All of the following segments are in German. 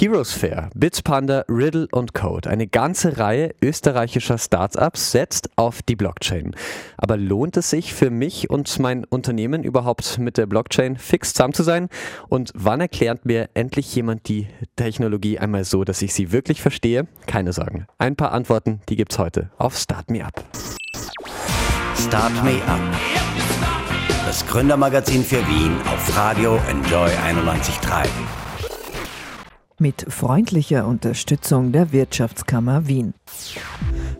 Heroes Fair, Bitpanda, Riddle und Code. Eine ganze Reihe österreichischer Startups setzt auf die Blockchain. Aber lohnt es sich für mich und mein Unternehmen überhaupt mit der Blockchain fix zusammen zu sein? Und wann erklärt mir endlich jemand die Technologie einmal so, dass ich sie wirklich verstehe? Keine Sorgen. Ein paar Antworten, die gibt's heute auf Start Me Up. Start Me Up. Das Gründermagazin für Wien auf Radio Enjoy 91.3 mit freundlicher Unterstützung der Wirtschaftskammer Wien.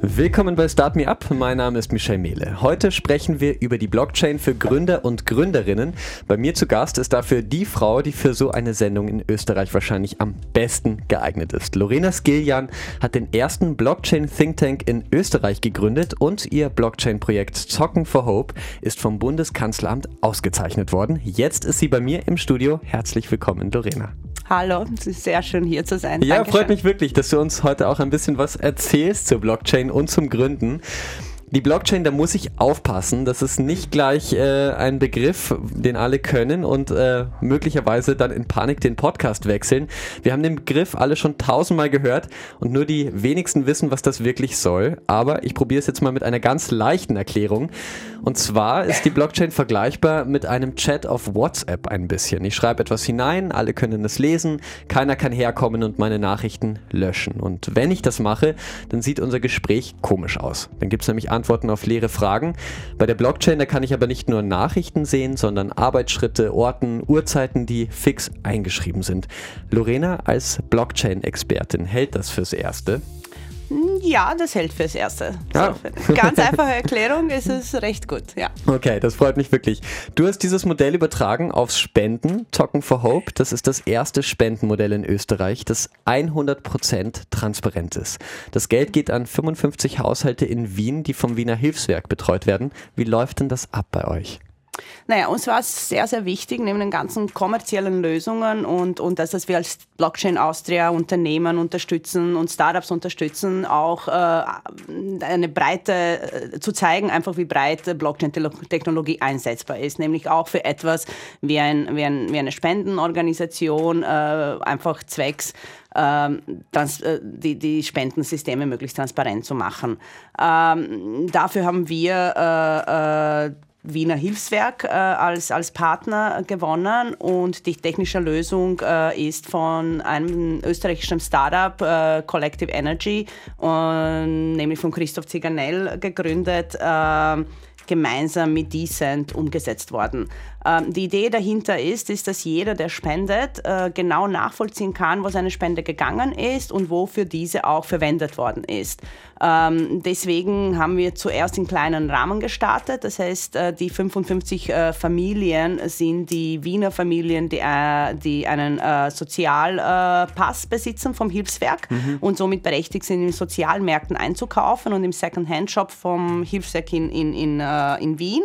Willkommen bei Start Me Up. Mein Name ist Michel Mehle. Heute sprechen wir über die Blockchain für Gründer und Gründerinnen. Bei mir zu Gast ist dafür die Frau, die für so eine Sendung in Österreich wahrscheinlich am besten geeignet ist. Lorena Skiljan hat den ersten Blockchain Think Tank in Österreich gegründet und ihr Blockchain-Projekt Zocken for Hope ist vom Bundeskanzleramt ausgezeichnet worden. Jetzt ist sie bei mir im Studio. Herzlich willkommen, Lorena. Hallo, es ist sehr schön hier zu sein. Ja, Dankeschön. freut mich wirklich, dass du uns heute auch ein bisschen was erzählst zur Blockchain und zum Gründen. Die Blockchain, da muss ich aufpassen. Das ist nicht gleich äh, ein Begriff, den alle können und äh, möglicherweise dann in Panik den Podcast wechseln. Wir haben den Begriff alle schon tausendmal gehört und nur die wenigsten wissen, was das wirklich soll. Aber ich probiere es jetzt mal mit einer ganz leichten Erklärung. Und zwar ist die Blockchain vergleichbar mit einem Chat auf WhatsApp ein bisschen. Ich schreibe etwas hinein, alle können es lesen, keiner kann herkommen und meine Nachrichten löschen. Und wenn ich das mache, dann sieht unser Gespräch komisch aus. Dann gibt es nämlich Antworten auf leere Fragen. Bei der Blockchain, da kann ich aber nicht nur Nachrichten sehen, sondern Arbeitsschritte, Orten, Uhrzeiten, die fix eingeschrieben sind. Lorena als Blockchain-Expertin hält das fürs Erste. Ja, das hält fürs Erste. Ja. So, ganz einfache Erklärung, ist es recht gut, ja. Okay, das freut mich wirklich. Du hast dieses Modell übertragen aufs Spenden, Token for Hope. Das ist das erste Spendenmodell in Österreich, das 100% transparent ist. Das Geld geht an 55 Haushalte in Wien, die vom Wiener Hilfswerk betreut werden. Wie läuft denn das ab bei euch? Naja, uns war es sehr, sehr wichtig, neben den ganzen kommerziellen Lösungen und, und das, dass wir als Blockchain Austria Unternehmen unterstützen und Startups unterstützen, auch äh, eine breite, äh, zu zeigen, einfach wie breit Blockchain-Technologie einsetzbar ist, nämlich auch für etwas wie, ein, wie, ein, wie eine Spendenorganisation, äh, einfach zwecks ähm, trans, äh, die, die Spendensysteme möglichst transparent zu machen. Ähm, dafür haben wir äh, äh, Wiener Hilfswerk äh, als, als Partner gewonnen und die technische Lösung äh, ist von einem österreichischen Startup, äh, Collective Energy, nämlich von Christoph Ziganell gegründet äh, gemeinsam mit Decent umgesetzt worden. Ähm, die Idee dahinter ist, ist, dass jeder, der spendet, äh, genau nachvollziehen kann, wo seine Spende gegangen ist und wofür diese auch verwendet worden ist. Ähm, deswegen haben wir zuerst in kleinen Rahmen gestartet. Das heißt, äh, die 55 äh, Familien sind die Wiener Familien, die, die einen Sozialpass besitzen vom Hilfswerk mhm. und somit berechtigt sind, in Sozialmärkten einzukaufen und im Second-Hand-Shop vom Hilfswerk in, in, in, in Wien.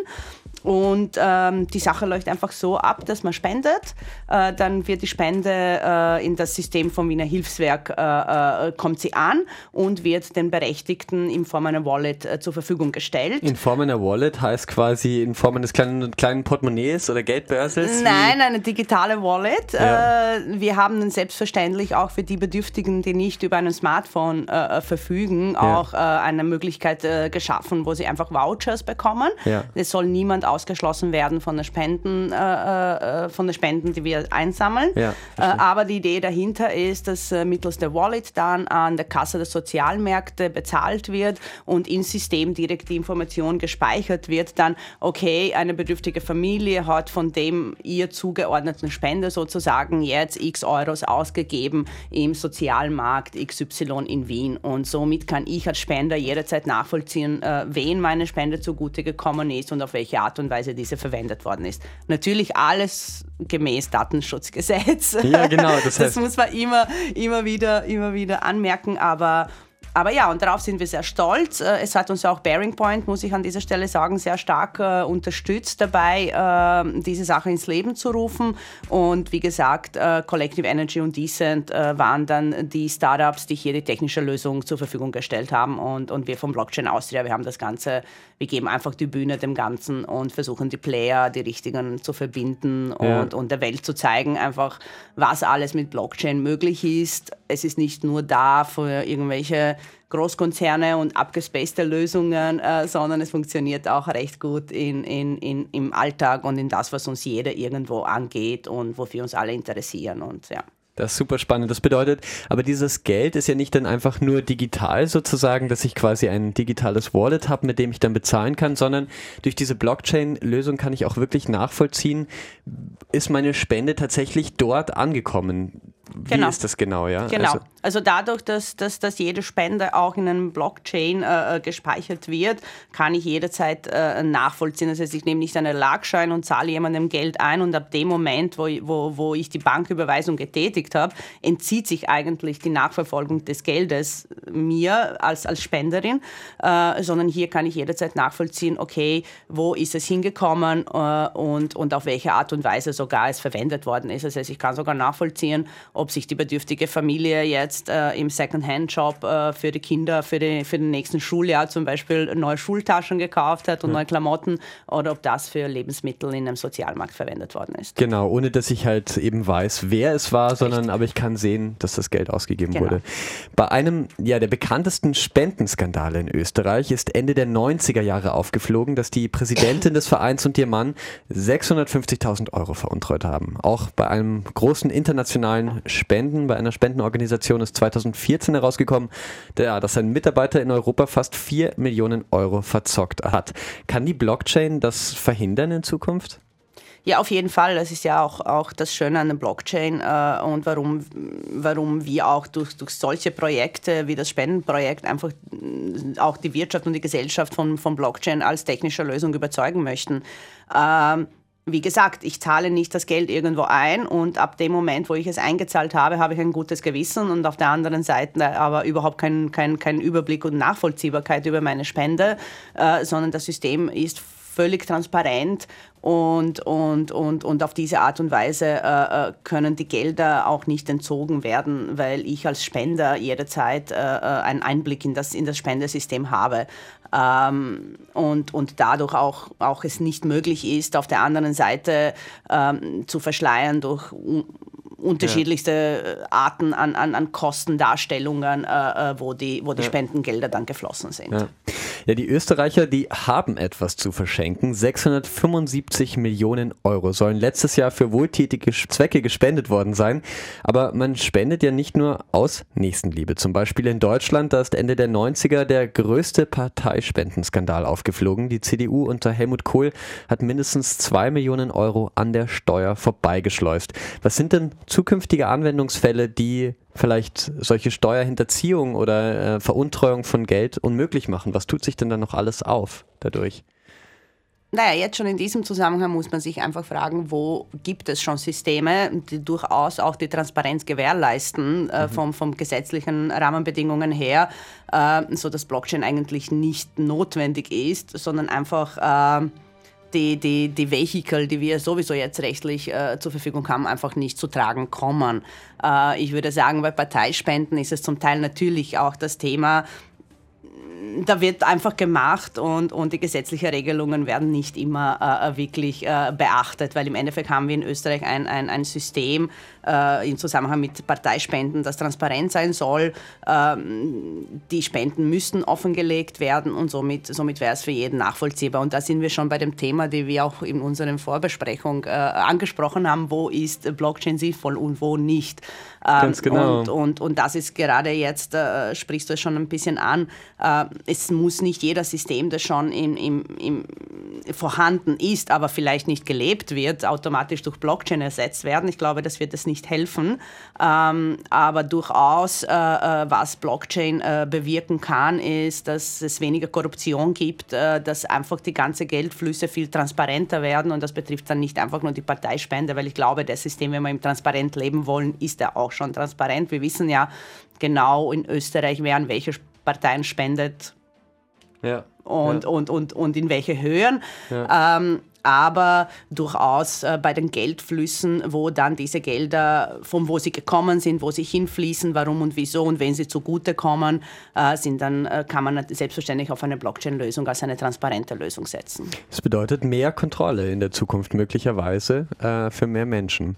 Und ähm, die Sache läuft einfach so ab, dass man spendet. Äh, dann wird die Spende äh, in das System vom Wiener Hilfswerk, äh, äh kommt sie an und wird den Berechtigten in Form einer Wallet äh, zur Verfügung gestellt. In Form einer Wallet heißt quasi in Form eines kleinen, kleinen Portemonnaies oder Geldbörsels? Nein, eine digitale Wallet. Ja. Äh, wir haben dann selbstverständlich auch für die Bedürftigen, die nicht über ein Smartphone verfügen, ja. auch eine Möglichkeit geschaffen, wo sie einfach Vouchers bekommen. Ja. Es soll niemand ausgeschlossen werden von den Spenden, äh, äh, von den Spenden, die wir einsammeln. Ja, äh, aber die Idee dahinter ist, dass äh, mittels der Wallet dann an der Kasse der Sozialmärkte bezahlt wird und ins System direkt die Information gespeichert wird, dann, okay, eine bedürftige Familie hat von dem ihr zugeordneten Spender sozusagen jetzt x Euros ausgegeben im Sozialmarkt XY in Wien. Und somit kann ich als Spender jederzeit nachvollziehen, wen meine Spende zugute gekommen ist und auf welche Art und und Weise diese verwendet worden ist. Natürlich alles gemäß Datenschutzgesetz. Ja, genau. Das, heißt das muss man immer, immer, wieder, immer wieder anmerken, aber aber ja, und darauf sind wir sehr stolz. Äh, es hat uns auch Bearing Point, muss ich an dieser Stelle sagen, sehr stark äh, unterstützt dabei, äh, diese Sache ins Leben zu rufen. Und wie gesagt, äh, Collective Energy und Decent äh, waren dann die Startups, die hier die technische Lösung zur Verfügung gestellt haben. Und, und wir vom Blockchain Austria, wir haben das Ganze, wir geben einfach die Bühne dem Ganzen und versuchen die Player, die richtigen zu verbinden und, ja. und der Welt zu zeigen, einfach, was alles mit Blockchain möglich ist. Es ist nicht nur da für irgendwelche Großkonzerne und abgespacete Lösungen, äh, sondern es funktioniert auch recht gut in, in, in, im Alltag und in das, was uns jeder irgendwo angeht und wofür uns alle interessieren. Und ja. Das ist super spannend. Das bedeutet, aber dieses Geld ist ja nicht dann einfach nur digital sozusagen, dass ich quasi ein digitales Wallet habe, mit dem ich dann bezahlen kann, sondern durch diese Blockchain-Lösung kann ich auch wirklich nachvollziehen, ist meine Spende tatsächlich dort angekommen. Wie genau. ist das genau, ja? Genau. Also, also dadurch, dass, dass, dass jede Spende auch in einem Blockchain äh, äh, gespeichert wird, kann ich jederzeit äh, nachvollziehen. Das heißt, ich nehme nicht einen Lagschein und zahle jemandem Geld ein und ab dem Moment, wo, wo, wo ich die Banküberweisung getätigt habe, entzieht sich eigentlich die Nachverfolgung des Geldes mir als, als Spenderin, äh, sondern hier kann ich jederzeit nachvollziehen, okay, wo ist es hingekommen äh, und, und auf welche Art und Weise sogar es verwendet worden ist. Das heißt, ich kann sogar nachvollziehen, ob sich die bedürftige Familie jetzt äh, im Second-Hand-Shop äh, für die Kinder für, die, für den nächsten Schuljahr zum Beispiel neue Schultaschen gekauft hat und ja. neue Klamotten oder ob das für Lebensmittel in einem Sozialmarkt verwendet worden ist. Genau, ohne dass ich halt eben weiß, wer es war, sondern Richtig. aber ich kann sehen, dass das Geld ausgegeben genau. wurde. Bei einem ja, der bekanntesten Spendenskandale in Österreich ist Ende der 90er Jahre aufgeflogen, dass die Präsidentin des Vereins und ihr Mann 650.000 Euro veruntreut haben. Auch bei einem großen internationalen Spenden. Bei einer Spendenorganisation ist 2014 herausgekommen, der, dass ein Mitarbeiter in Europa fast 4 Millionen Euro verzockt hat. Kann die Blockchain das verhindern in Zukunft? Ja, auf jeden Fall. Das ist ja auch, auch das Schöne an der Blockchain äh, und warum, warum wir auch durch, durch solche Projekte wie das Spendenprojekt einfach äh, auch die Wirtschaft und die Gesellschaft von, von Blockchain als technischer Lösung überzeugen möchten. Ähm, wie gesagt, ich zahle nicht das Geld irgendwo ein und ab dem Moment, wo ich es eingezahlt habe, habe ich ein gutes Gewissen und auf der anderen Seite aber überhaupt keinen kein, kein Überblick und Nachvollziehbarkeit über meine Spende, äh, sondern das System ist völlig transparent und, und, und, und auf diese Art und Weise äh, äh können die Gelder auch nicht entzogen werden, weil ich als Spender jederzeit äh, äh, einen Einblick in das, in das Spendesystem habe ähm, und, und dadurch auch, auch es nicht möglich ist, auf der anderen Seite ähm, zu verschleiern durch unterschiedlichste ja. Arten an, an, an Kostendarstellungen, äh, äh, wo die, wo die ja. Spendengelder dann geflossen sind. Ja. ja. die Österreicher, die haben etwas zu verschenken. 675 Millionen Euro sollen letztes Jahr für wohltätige Zwecke gespendet worden sein. Aber man spendet ja nicht nur aus Nächstenliebe. Zum Beispiel in Deutschland, da ist Ende der 90er der größte Parteispendenskandal aufgeflogen. Die CDU unter Helmut Kohl hat mindestens zwei Millionen Euro an der Steuer vorbeigeschleust. Was sind denn zukünftige Anwendungsfälle, die vielleicht solche Steuerhinterziehung oder äh, Veruntreuung von Geld unmöglich machen? Was tut sich denn dann noch alles auf dadurch? Naja, jetzt schon in diesem Zusammenhang muss man sich einfach fragen, wo gibt es schon Systeme, die durchaus auch die Transparenz gewährleisten, äh, mhm. vom, vom gesetzlichen Rahmenbedingungen her, äh, so dass Blockchain eigentlich nicht notwendig ist, sondern einfach äh, die, die, die Vehikel, die wir sowieso jetzt rechtlich äh, zur Verfügung haben, einfach nicht zu tragen kommen. Äh, ich würde sagen, bei Parteispenden ist es zum Teil natürlich auch das Thema, da wird einfach gemacht und, und die gesetzlichen Regelungen werden nicht immer äh, äh, wirklich äh, beachtet, weil im Endeffekt haben wir in Österreich ein, ein, ein System äh, im Zusammenhang mit Parteispenden, das transparent sein soll. Ähm, die Spenden müssten offengelegt werden und somit, somit wäre es für jeden nachvollziehbar. Und da sind wir schon bei dem Thema, das wir auch in unserer Vorbesprechung äh, angesprochen haben, wo ist Blockchain sinnvoll und wo nicht. Ähm, Ganz genau. Und, und, und das ist gerade jetzt, äh, sprichst du es schon ein bisschen an, äh, es muss nicht jeder System, das schon in, im, im, vorhanden ist, aber vielleicht nicht gelebt wird, automatisch durch Blockchain ersetzt werden. Ich glaube, das wird es nicht helfen. Ähm, aber durchaus, äh, äh was Blockchain äh, bewirken kann, ist, dass es weniger Korruption gibt, äh, dass einfach die ganzen Geldflüsse viel transparenter werden. Und das betrifft dann nicht einfach nur die Parteispende, weil ich glaube, das System, wenn wir im transparent leben wollen, ist ja auch schon transparent. Wir wissen ja genau in Österreich, wer an welcher Parteien spendet ja. und, ja. und, und, und in welche Höhen. Ja. Ähm, aber durchaus äh, bei den Geldflüssen, wo dann diese Gelder, von wo sie gekommen sind, wo sie hinfließen, warum und wieso und wenn sie zugutekommen, äh, sind dann äh, kann man selbstverständlich auf eine Blockchain-Lösung als eine transparente Lösung setzen. Das bedeutet mehr Kontrolle in der Zukunft möglicherweise äh, für mehr Menschen.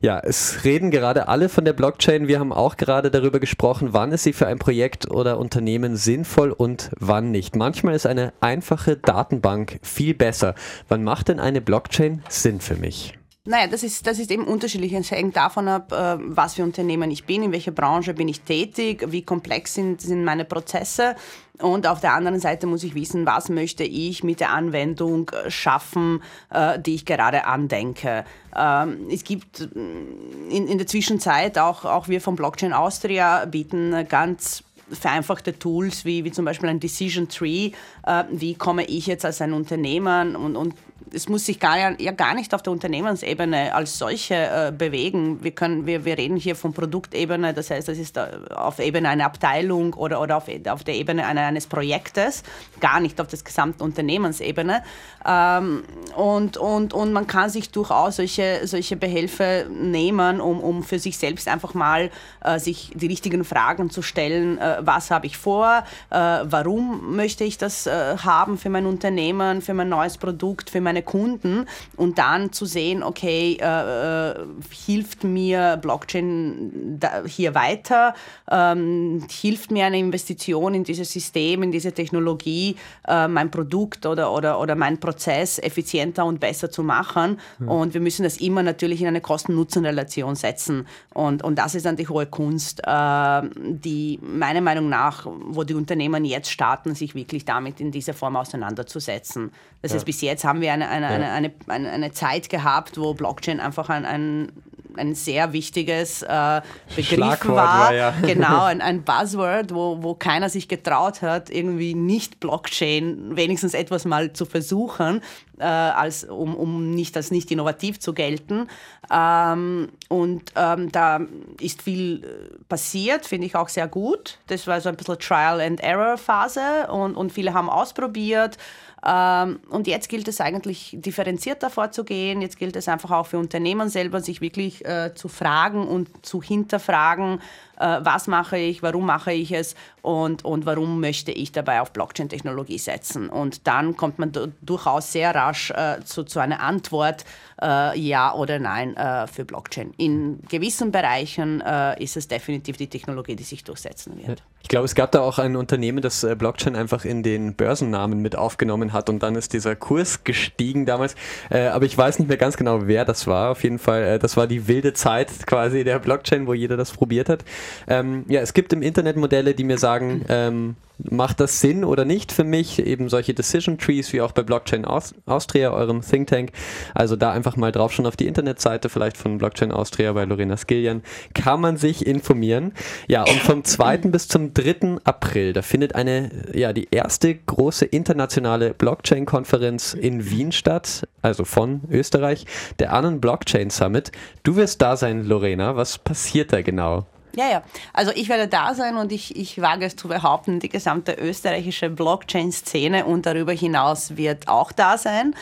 Ja, es reden gerade alle von der Blockchain. Wir haben auch gerade darüber gesprochen, wann ist sie für ein Projekt oder Unternehmen sinnvoll und wann nicht. Manchmal ist eine einfache Datenbank viel besser. Wann macht macht denn eine Blockchain Sinn für mich? Naja, das ist, das ist eben unterschiedlich. Es hängt davon ab, äh, was für Unternehmen ich bin, in welcher Branche bin ich tätig, wie komplex sind, sind meine Prozesse. Und auf der anderen Seite muss ich wissen, was möchte ich mit der Anwendung äh, schaffen, äh, die ich gerade andenke. Ähm, es gibt in, in der Zwischenzeit auch, auch wir von Blockchain Austria bieten ganz vereinfachte Tools wie, wie zum Beispiel ein Decision Tree. Äh, wie komme ich jetzt als ein Unternehmer und, und es muss sich gar, ja gar nicht auf der Unternehmensebene als solche äh, bewegen. Wir, können, wir, wir reden hier von Produktebene, das heißt, das ist äh, auf Ebene einer Abteilung oder, oder auf, auf der Ebene eines Projektes, gar nicht auf das gesamte Unternehmensebene. Ähm, und, und, und man kann sich durchaus solche, solche Behelfe nehmen, um, um für sich selbst einfach mal äh, sich die richtigen Fragen zu stellen. Äh, was habe ich vor? Äh, warum möchte ich das äh, haben für mein Unternehmen, für mein neues Produkt, für meine Kunden? Und dann zu sehen, okay, äh, äh, hilft mir Blockchain hier weiter? Ähm, hilft mir eine Investition in dieses System, in diese Technologie, mein Produkt oder, oder, oder mein Prozess Prozess effizienter und besser zu machen. Mhm. Und wir müssen das immer natürlich in eine Kosten-Nutzen-Relation setzen. Und, und das ist dann die hohe Kunst, äh, die meiner Meinung nach, wo die Unternehmen jetzt starten, sich wirklich damit in dieser Form auseinanderzusetzen. Das ja. heißt, bis jetzt haben wir eine, eine, ja. eine, eine, eine, Zeit gehabt, wo Blockchain einfach ein, ein ein sehr wichtiges äh, Begriff war. war ja. Genau, ein, ein Buzzword, wo, wo keiner sich getraut hat, irgendwie nicht Blockchain wenigstens etwas mal zu versuchen, äh, als, um, um nicht als nicht innovativ zu gelten. Ähm, und ähm, da ist viel äh, passiert, finde ich auch sehr gut. Das war so ein bisschen Trial-and-Error-Phase und, und viele haben ausprobiert. Ähm, und jetzt gilt es eigentlich differenzierter vorzugehen. Jetzt gilt es einfach auch für Unternehmen selber, sich wirklich äh, zu fragen und zu hinterfragen, was mache ich, warum mache ich es und, und warum möchte ich dabei auf Blockchain-Technologie setzen. Und dann kommt man durchaus sehr rasch äh, zu, zu einer Antwort, äh, ja oder nein äh, für Blockchain. In gewissen Bereichen äh, ist es definitiv die Technologie, die sich durchsetzen wird. Ich glaube, es gab da auch ein Unternehmen, das äh, Blockchain einfach in den Börsennamen mit aufgenommen hat und dann ist dieser Kurs gestiegen damals. Äh, aber ich weiß nicht mehr ganz genau, wer das war. Auf jeden Fall, äh, das war die wilde Zeit quasi der Blockchain, wo jeder das probiert hat. Ähm, ja, es gibt im Internet Modelle, die mir sagen, ähm, macht das Sinn oder nicht für mich? Eben solche Decision Trees wie auch bei Blockchain Austria, eurem Think Tank. Also da einfach mal drauf schon auf die Internetseite vielleicht von Blockchain Austria bei Lorena Skillian kann man sich informieren. Ja, und vom 2. bis zum 3. April, da findet eine, ja, die erste große internationale Blockchain-Konferenz in Wien statt, also von Österreich, der Annen Blockchain Summit. Du wirst da sein, Lorena. Was passiert da genau? Ja, ja. Also ich werde da sein und ich, ich wage es zu behaupten, die gesamte österreichische Blockchain-Szene und darüber hinaus wird auch da sein.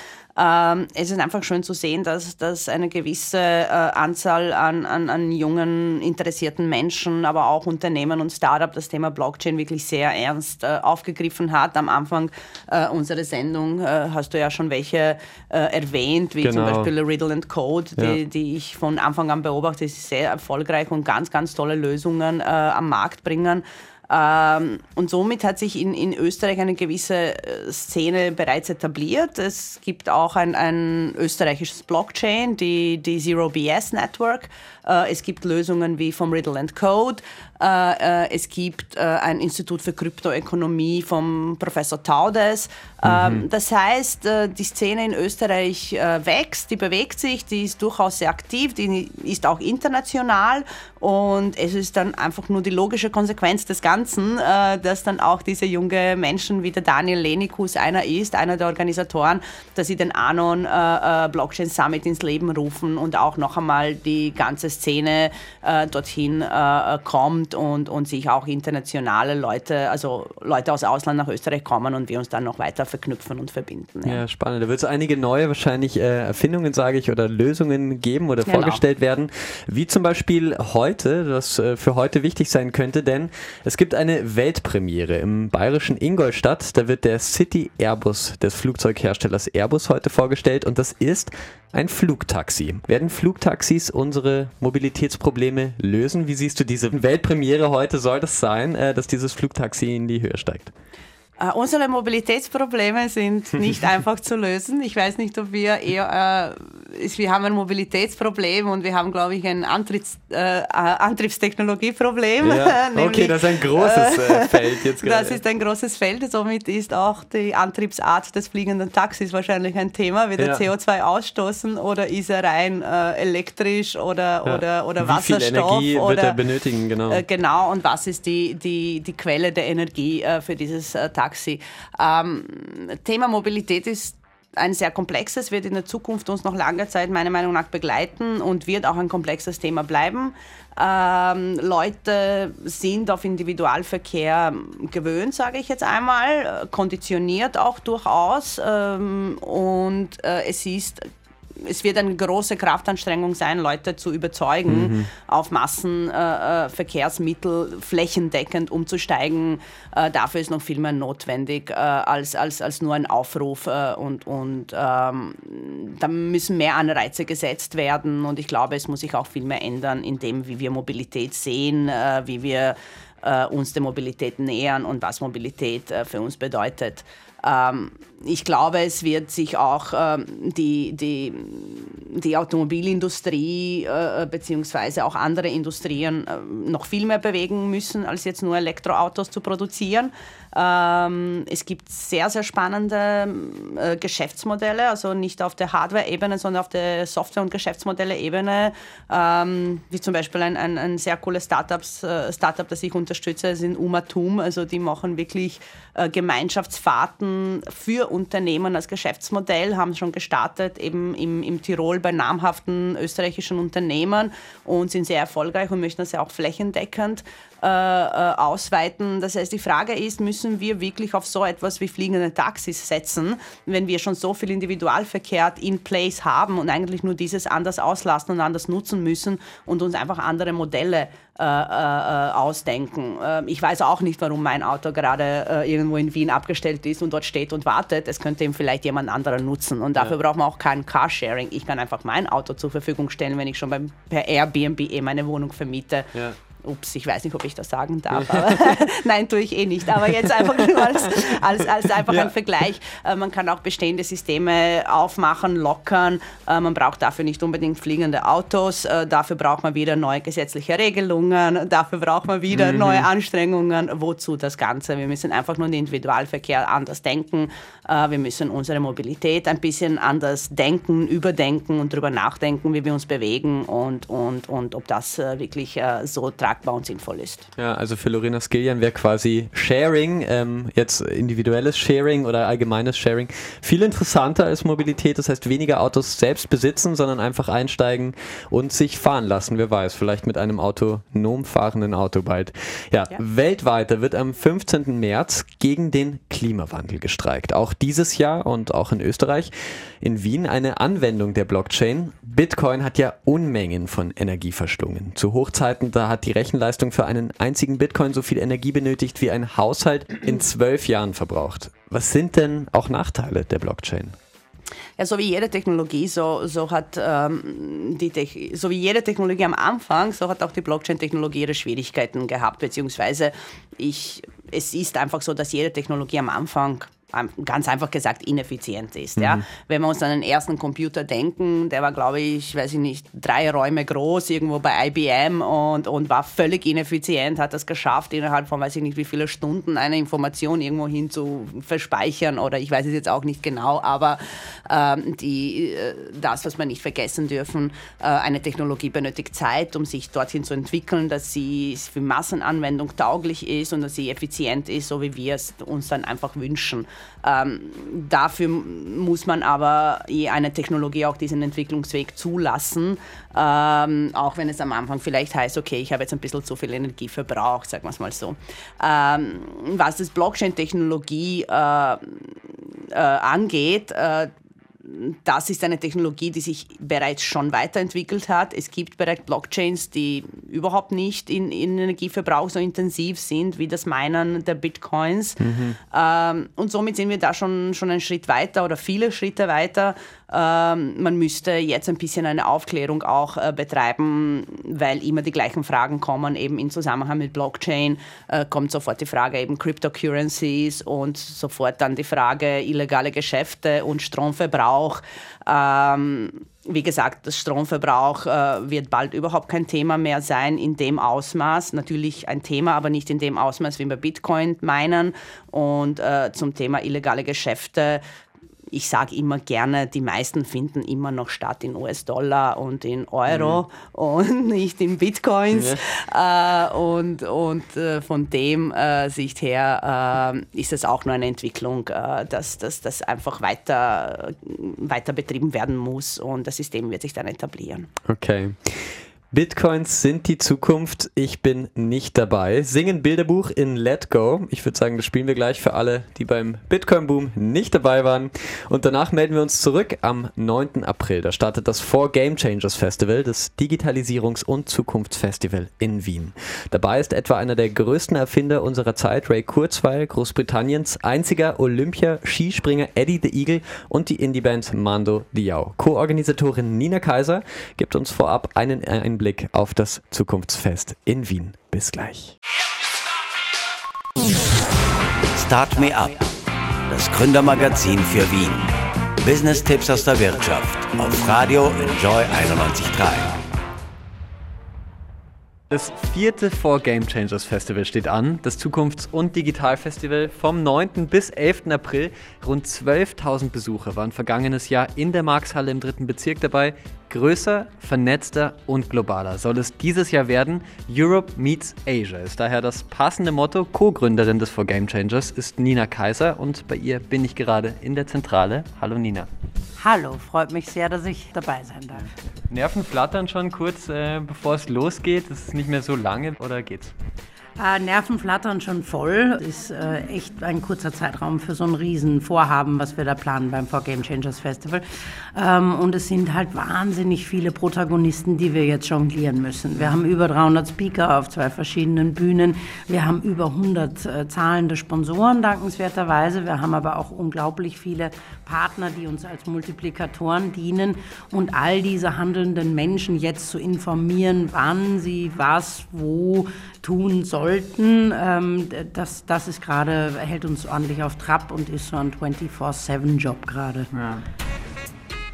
Ähm, es ist einfach schön zu sehen, dass, dass eine gewisse äh, Anzahl an, an, an jungen, interessierten Menschen, aber auch Unternehmen und Startup das Thema Blockchain wirklich sehr ernst äh, aufgegriffen hat. Am Anfang äh, unserer Sendung hast du ja schon welche äh, erwähnt, wie genau. zum Beispiel Riddle and Code, die, ja. die ich von Anfang an beobachte, die sehr erfolgreich und ganz, ganz tolle Lösungen am Markt bringen. Ähm, und somit hat sich in, in Österreich eine gewisse äh, Szene bereits etabliert. Es gibt auch ein, ein österreichisches Blockchain, die, die Zero BS Network. Äh, es gibt Lösungen wie vom Riddle and Code. Äh, es gibt ein Institut für Kryptoökonomie vom Professor Taudes. Ähm, mhm. Das heißt, die Szene in Österreich wächst, die bewegt sich, die ist durchaus sehr aktiv, die ist auch international und es ist dann einfach nur die logische Konsequenz des Ganzen äh, dass dann auch diese junge Menschen wie der Daniel Lenikus einer ist, einer der Organisatoren, dass sie den Anon äh, äh, Blockchain Summit ins Leben rufen und auch noch einmal die ganze Szene äh, dorthin äh, kommt und, und sich auch internationale Leute, also Leute aus Ausland nach Österreich kommen und wir uns dann noch weiter verknüpfen und verbinden. Ja, ja spannend. Da wird es einige neue wahrscheinlich äh, Erfindungen, sage ich, oder Lösungen geben oder genau. vorgestellt werden, wie zum Beispiel heute, was äh, für heute wichtig sein könnte, denn es gibt eine Weltpremiere im bayerischen Ingolstadt. Da wird der City Airbus des Flugzeugherstellers Airbus heute vorgestellt und das ist ein Flugtaxi. Werden Flugtaxis unsere Mobilitätsprobleme lösen? Wie siehst du diese Weltpremiere heute? Soll das sein, äh, dass dieses Flugtaxi in die Höhe steigt? Uh, unsere Mobilitätsprobleme sind nicht einfach zu lösen. Ich weiß nicht, ob wir eher, äh, wir haben ein Mobilitätsproblem und wir haben, glaube ich, ein Antritts, äh, Antriebstechnologieproblem. Ja. Nämlich, okay, das ist ein großes äh, Feld jetzt gerade. Das ist ein großes Feld. Somit ist auch die Antriebsart des fliegenden Taxis wahrscheinlich ein Thema. Wird er CO2 ausstoßen oder ist er rein äh, elektrisch oder, ja. oder, oder Wie Wasserstoff? Viel Energie oder, wird er benötigen, genau. Äh, genau, und was ist die, die, die Quelle der Energie für dieses Taxi? Taxi. Ähm, Thema Mobilität ist ein sehr komplexes, wird in der Zukunft uns noch lange Zeit meiner Meinung nach begleiten und wird auch ein komplexes Thema bleiben. Ähm, Leute sind auf Individualverkehr gewöhnt, sage ich jetzt einmal, konditioniert auch durchaus ähm, und äh, es ist es wird eine große Kraftanstrengung sein, Leute zu überzeugen, mhm. auf Massenverkehrsmittel äh, flächendeckend umzusteigen. Äh, dafür ist noch viel mehr notwendig äh, als, als, als nur ein Aufruf. Äh, und und ähm, da müssen mehr Anreize gesetzt werden. Und ich glaube, es muss sich auch viel mehr ändern in dem, wie wir Mobilität sehen, äh, wie wir äh, uns der Mobilität nähern und was Mobilität für uns bedeutet. Ähm, ich glaube, es wird sich auch ähm, die, die, die Automobilindustrie äh, beziehungsweise auch andere Industrien äh, noch viel mehr bewegen müssen, als jetzt nur Elektroautos zu produzieren. Ähm, es gibt sehr, sehr spannende äh, Geschäftsmodelle, also nicht auf der Hardware-Ebene, sondern auf der Software- und Geschäftsmodelle-Ebene, ähm, wie zum Beispiel ein, ein, ein sehr cooles Startups, äh, Startup, das ich unterstütze, sind Umatum, also die machen wirklich äh, Gemeinschaftsfahrten für Unternehmen als Geschäftsmodell, haben schon gestartet eben im, im Tirol bei namhaften österreichischen Unternehmen und sind sehr erfolgreich und möchten das ja auch flächendeckend äh, äh, ausweiten. Das heißt, die Frage ist, müssen wir wirklich auf so etwas wie fliegende Taxis setzen, wenn wir schon so viel Individualverkehr in place haben und eigentlich nur dieses anders auslassen und anders nutzen müssen und uns einfach andere Modelle äh, äh, ausdenken. Äh, ich weiß auch nicht, warum mein Auto gerade äh, irgendwo in Wien abgestellt ist und dort steht und wartet. Es könnte ihm vielleicht jemand anderer nutzen. Und dafür ja. braucht man auch kein Carsharing. Ich kann einfach mein Auto zur Verfügung stellen, wenn ich schon beim, per Airbnb eh meine Wohnung vermiete. Ja. Ups, ich weiß nicht, ob ich das sagen darf. Aber Nein, tue ich eh nicht. Aber jetzt einfach nur als, als, als einfach ja. ein Vergleich. Äh, man kann auch bestehende Systeme aufmachen, lockern. Äh, man braucht dafür nicht unbedingt fliegende Autos. Äh, dafür braucht man wieder neue gesetzliche Regelungen. Dafür braucht man wieder mhm. neue Anstrengungen. Wozu das Ganze? Wir müssen einfach nur den Individualverkehr anders denken. Wir müssen unsere Mobilität ein bisschen anders denken, überdenken und darüber nachdenken, wie wir uns bewegen und, und, und ob das wirklich so tragbar tragbar und sinnvoll ist. Ja, also für Lorena Skillian wäre quasi Sharing, ähm, jetzt individuelles Sharing oder allgemeines Sharing, viel interessanter als Mobilität. Das heißt, weniger Autos selbst besitzen, sondern einfach einsteigen und sich fahren lassen. Wer weiß, vielleicht mit einem autonom fahrenden Auto bald. Ja, ja. weltweit wird am 15. März gegen den Klimawandel gestreikt. Auch dieses Jahr und auch in Österreich. In Wien eine Anwendung der Blockchain. Bitcoin hat ja Unmengen von Energie verschlungen. Zu Hochzeiten, da hat die Rechenleistung für einen einzigen Bitcoin so viel Energie benötigt, wie ein Haushalt in zwölf Jahren verbraucht. Was sind denn auch Nachteile der Blockchain? Ja, so wie jede Technologie, so, so hat ähm, die Te so wie jede Technologie am Anfang, so hat auch die Blockchain-Technologie ihre Schwierigkeiten gehabt, beziehungsweise ich, es ist einfach so, dass jede Technologie am Anfang ganz einfach gesagt ineffizient ist. Mhm. Ja? Wenn wir uns an den ersten Computer denken, der war, glaube ich, weiß ich nicht, drei Räume groß, irgendwo bei IBM und, und war völlig ineffizient, hat das geschafft, innerhalb von weiß ich nicht wie viele Stunden eine Information irgendwo hin zu verspeichern oder ich weiß es jetzt auch nicht genau, aber ähm, die, äh, das, was wir nicht vergessen dürfen, äh, eine Technologie benötigt Zeit, um sich dorthin zu entwickeln, dass sie für Massenanwendung tauglich ist und dass sie effizient ist, so wie wir es uns dann einfach wünschen. Ähm, dafür muss man aber eine Technologie auch diesen Entwicklungsweg zulassen, ähm, auch wenn es am Anfang vielleicht heißt, okay, ich habe jetzt ein bisschen zu viel Energie verbraucht, sagen wir es mal so. Ähm, was das Blockchain-Technologie äh, äh, angeht, äh, das ist eine Technologie, die sich bereits schon weiterentwickelt hat. Es gibt bereits Blockchains, die überhaupt nicht in, in Energieverbrauch so intensiv sind wie das Minen der Bitcoins. Mhm. Ähm, und somit sind wir da schon, schon einen Schritt weiter oder viele Schritte weiter. Ähm, man müsste jetzt ein bisschen eine Aufklärung auch äh, betreiben, weil immer die gleichen Fragen kommen, eben im Zusammenhang mit Blockchain äh, kommt sofort die Frage eben Cryptocurrencies und sofort dann die Frage illegale Geschäfte und Stromverbrauch. Ähm, wie gesagt, das Stromverbrauch äh, wird bald überhaupt kein Thema mehr sein in dem Ausmaß. Natürlich ein Thema, aber nicht in dem Ausmaß wie bei Bitcoin meinen. Und äh, zum Thema illegale Geschäfte ich sage immer gerne, die meisten finden immer noch statt in US-Dollar und in Euro mhm. und nicht in Bitcoins. Ja. Äh, und und äh, von dem äh, Sicht her äh, ist es auch nur eine Entwicklung, äh, dass das einfach weiter, weiter betrieben werden muss und das System wird sich dann etablieren. Okay. Bitcoins sind die Zukunft. Ich bin nicht dabei. Singen Bilderbuch in Let Go. Ich würde sagen, das spielen wir gleich für alle, die beim Bitcoin-Boom nicht dabei waren. Und danach melden wir uns zurück am 9. April. Da startet das Four Game Changers Festival, das Digitalisierungs- und Zukunftsfestival in Wien. Dabei ist etwa einer der größten Erfinder unserer Zeit, Ray Kurzweil, Großbritanniens einziger Olympia-Skispringer Eddie the Eagle und die Indie-Band Mando Diao. Co-Organisatorin Nina Kaiser gibt uns vorab einen, einen Blick auf das Zukunftsfest in Wien. Bis gleich. Start Me Up, das Gründermagazin für Wien. Business-Tipps aus der Wirtschaft auf Radio Enjoy 91.3. Das vierte Four Game Changers Festival steht an, das Zukunfts- und Digitalfestival vom 9. bis 11. April. Rund 12.000 Besucher waren vergangenes Jahr in der Markshalle im dritten Bezirk dabei. Größer, vernetzter und globaler soll es dieses Jahr werden. Europe meets Asia ist daher das passende Motto. Co-Gründerin des Four Game Changers ist Nina Kaiser und bei ihr bin ich gerade in der Zentrale. Hallo Nina. Hallo, freut mich sehr, dass ich dabei sein darf. Nerven flattern schon kurz, äh, bevor es losgeht. Es ist nicht mehr so lange oder geht's? Äh, Nerven flattern schon voll. Ist äh, echt ein kurzer Zeitraum für so ein Riesenvorhaben, was wir da planen beim For Game Changers Festival. Ähm, und es sind halt wahnsinnig viele Protagonisten, die wir jetzt jonglieren müssen. Wir haben über 300 Speaker auf zwei verschiedenen Bühnen. Wir haben über 100 äh, zahlende Sponsoren, dankenswerterweise. Wir haben aber auch unglaublich viele Partner, die uns als Multiplikatoren dienen. Und all diese handelnden Menschen jetzt zu informieren, wann sie was, wo tun sollten. Ähm, das, das ist gerade, hält uns ordentlich auf Trab und ist so ein 24-7-Job gerade. Ja.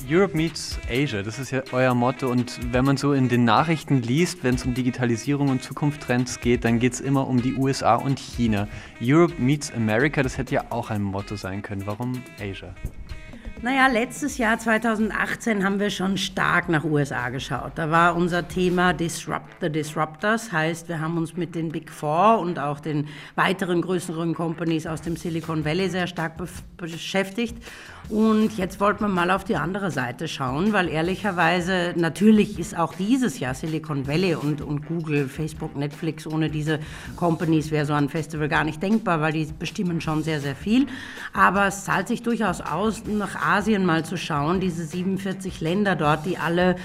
Europe meets Asia, das ist ja euer Motto. Und wenn man so in den Nachrichten liest, wenn es um Digitalisierung und Zukunftstrends geht, dann geht es immer um die USA und China. Europe meets America, das hätte ja auch ein Motto sein können. Warum Asia? Naja, letztes Jahr 2018 haben wir schon stark nach USA geschaut. Da war unser Thema Disrupt the Disruptors, heißt, wir haben uns mit den Big Four und auch den weiteren größeren Companies aus dem Silicon Valley sehr stark beschäftigt und jetzt wollten wir mal auf die andere Seite schauen, weil ehrlicherweise natürlich ist auch dieses Jahr Silicon Valley und, und Google, Facebook, Netflix, ohne diese Companies wäre so ein Festival gar nicht denkbar, weil die bestimmen schon sehr, sehr viel. Aber es zahlt sich durchaus aus, nach Asien mal zu schauen, diese 47 Länder dort, die alle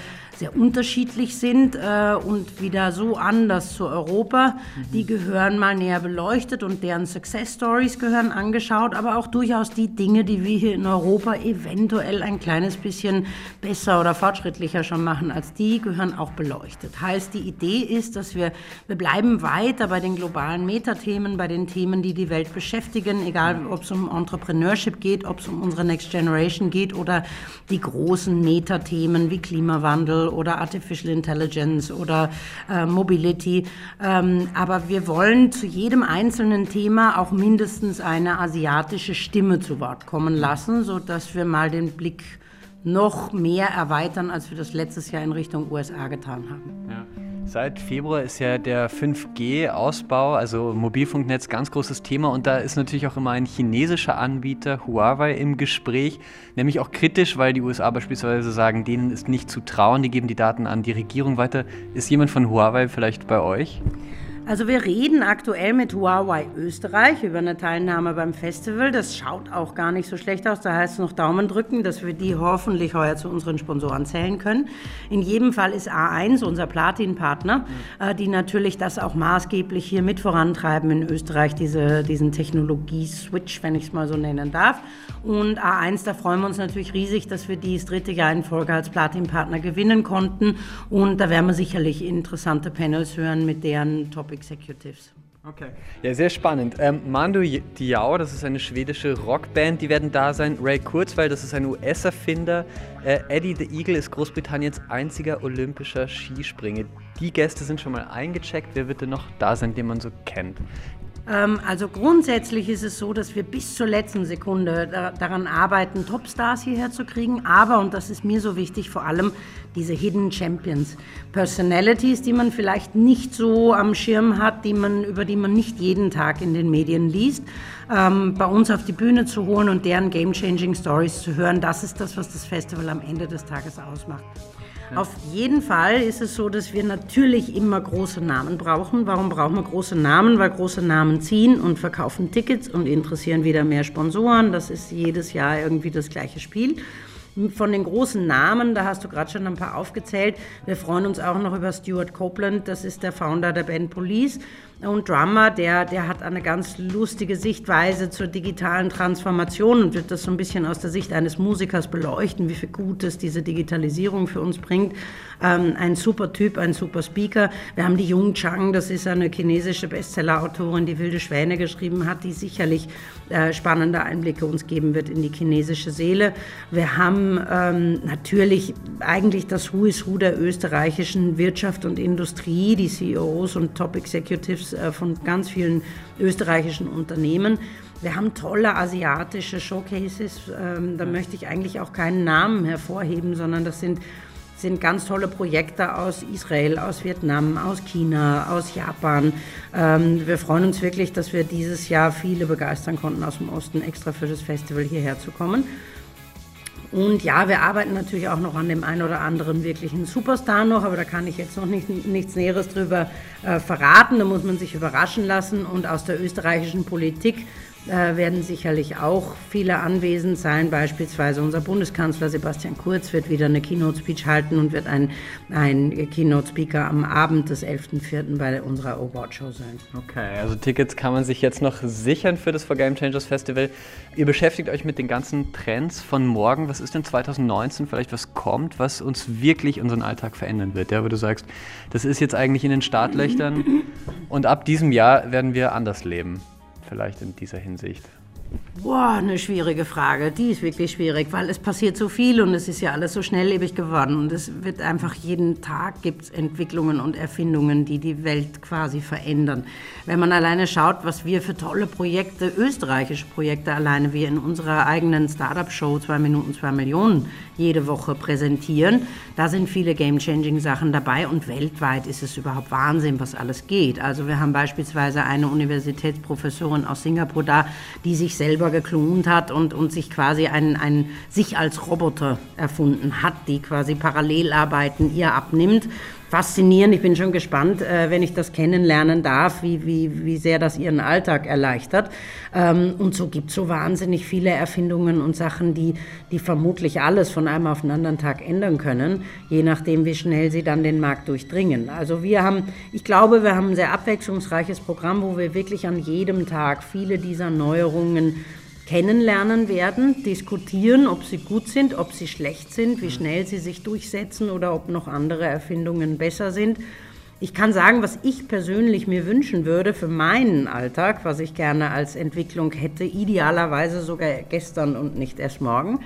sehr unterschiedlich sind äh, und wieder so anders zu Europa. Die gehören mal näher beleuchtet und deren Success Stories gehören angeschaut, aber auch durchaus die Dinge, die wir hier in Europa eventuell ein kleines bisschen besser oder fortschrittlicher schon machen als die, gehören auch beleuchtet. Heißt, die Idee ist, dass wir, wir bleiben weiter bei den globalen Metathemen, bei den Themen, die die Welt beschäftigen, egal ob es um Entrepreneurship geht, ob es um unsere Next Generation geht oder die großen Metathemen wie Klimawandel oder Artificial Intelligence oder äh, Mobility. Ähm, aber wir wollen zu jedem einzelnen Thema auch mindestens eine asiatische Stimme zu Wort kommen lassen, sodass wir mal den Blick noch mehr erweitern, als wir das letztes Jahr in Richtung USA getan haben. Ja. Seit Februar ist ja der 5G-Ausbau, also Mobilfunknetz, ganz großes Thema und da ist natürlich auch immer ein chinesischer Anbieter, Huawei, im Gespräch, nämlich auch kritisch, weil die USA beispielsweise sagen, denen ist nicht zu trauen, die geben die Daten an die Regierung weiter. Ist jemand von Huawei vielleicht bei euch? Also wir reden aktuell mit Huawei Österreich über eine Teilnahme beim Festival. Das schaut auch gar nicht so schlecht aus. Da heißt es noch Daumen drücken, dass wir die hoffentlich heuer zu unseren Sponsoren zählen können. In jedem Fall ist A1 unser Platin-Partner, äh, die natürlich das auch maßgeblich hier mit vorantreiben in Österreich, diese, diesen Technologie-Switch, wenn ich es mal so nennen darf. Und A1, da freuen wir uns natürlich riesig, dass wir die das dritte Jahr in Folge als Platin-Partner gewinnen konnten. Und da werden wir sicherlich interessante Panels hören mit deren Top Executives. Okay. Ja, sehr spannend. Ähm, Mando Diao, das ist eine schwedische Rockband, die werden da sein. Ray Kurzweil, das ist ein US-Erfinder. Äh, Eddie the Eagle ist Großbritanniens einziger olympischer Skispringer. Die Gäste sind schon mal eingecheckt. Wer wird denn noch da sein, den man so kennt? Ähm, also grundsätzlich ist es so, dass wir bis zur letzten Sekunde daran arbeiten, Topstars hierher zu kriegen. Aber, und das ist mir so wichtig, vor allem diese Hidden Champions. Personalities, die man vielleicht nicht so am Schirm hat, die man, über die man nicht jeden Tag in den Medien liest, ähm, bei uns auf die Bühne zu holen und deren Game-Changing Stories zu hören. Das ist das, was das Festival am Ende des Tages ausmacht. Auf jeden Fall ist es so, dass wir natürlich immer große Namen brauchen. Warum brauchen wir große Namen? Weil große Namen ziehen und verkaufen Tickets und interessieren wieder mehr Sponsoren. Das ist jedes Jahr irgendwie das gleiche Spiel. Von den großen Namen, da hast du gerade schon ein paar aufgezählt. Wir freuen uns auch noch über Stuart Copeland, das ist der Founder der Band Police und Drummer, der, der hat eine ganz lustige Sichtweise zur digitalen Transformation und wird das so ein bisschen aus der Sicht eines Musikers beleuchten, wie viel Gutes diese Digitalisierung für uns bringt. Ähm, ein super Typ, ein super Speaker. Wir haben die Jung Chang, das ist eine chinesische Bestsellerautorin, die Wilde Schwäne geschrieben hat, die sicherlich äh, spannende Einblicke uns geben wird in die chinesische Seele. Wir haben ähm, natürlich eigentlich das Who is Who der österreichischen Wirtschaft und Industrie, die CEOs und Top Executives äh, von ganz vielen österreichischen Unternehmen. Wir haben tolle asiatische Showcases. Ähm, da möchte ich eigentlich auch keinen Namen hervorheben, sondern das sind, sind ganz tolle Projekte aus Israel, aus Vietnam, aus China, aus Japan. Ähm, wir freuen uns wirklich, dass wir dieses Jahr viele begeistern konnten, aus dem Osten extra für das Festival hierher zu kommen. Und ja, wir arbeiten natürlich auch noch an dem einen oder anderen wirklichen Superstar noch, aber da kann ich jetzt noch nicht, nichts Näheres drüber äh, verraten. Da muss man sich überraschen lassen. Und aus der österreichischen Politik äh, werden sicherlich auch viele anwesend sein. Beispielsweise unser Bundeskanzler Sebastian Kurz wird wieder eine Keynote-Speech halten und wird ein, ein Keynote-Speaker am Abend des 11.04. bei unserer Award-Show sein. Okay, also Tickets kann man sich jetzt noch sichern für das For Game Changers Festival. Ihr beschäftigt euch mit den ganzen Trends von morgen. Was ist denn 2019 vielleicht, was kommt, was uns wirklich unseren Alltag verändern wird? Ja, wo du sagst, das ist jetzt eigentlich in den Startlöchern und ab diesem Jahr werden wir anders leben vielleicht in dieser Hinsicht? Boah, eine schwierige Frage. Die ist wirklich schwierig, weil es passiert so viel und es ist ja alles so schnelllebig geworden und es wird einfach jeden Tag gibt es Entwicklungen und Erfindungen, die die Welt quasi verändern. Wenn man alleine schaut, was wir für tolle Projekte, österreichische Projekte alleine wir in unserer eigenen Startup-Show 2 Minuten 2 Millionen jede Woche präsentieren, da sind viele game-changing Sachen dabei und weltweit ist es überhaupt Wahnsinn, was alles geht. Also wir haben beispielsweise eine Universitätsprofessorin aus Singapur da, die sich selber geklont hat und, und sich quasi ein, ein, sich als Roboter erfunden hat, die quasi Parallelarbeiten ihr abnimmt faszinierend. Ich bin schon gespannt, äh, wenn ich das kennenlernen darf, wie, wie, wie sehr das Ihren Alltag erleichtert. Ähm, und so gibt es so wahnsinnig viele Erfindungen und Sachen, die, die vermutlich alles von einem auf den anderen Tag ändern können, je nachdem, wie schnell sie dann den Markt durchdringen. Also wir haben, ich glaube, wir haben ein sehr abwechslungsreiches Programm, wo wir wirklich an jedem Tag viele dieser Neuerungen kennenlernen werden, diskutieren, ob sie gut sind, ob sie schlecht sind, wie schnell sie sich durchsetzen oder ob noch andere Erfindungen besser sind. Ich kann sagen, was ich persönlich mir wünschen würde für meinen Alltag, was ich gerne als Entwicklung hätte, idealerweise sogar gestern und nicht erst morgen.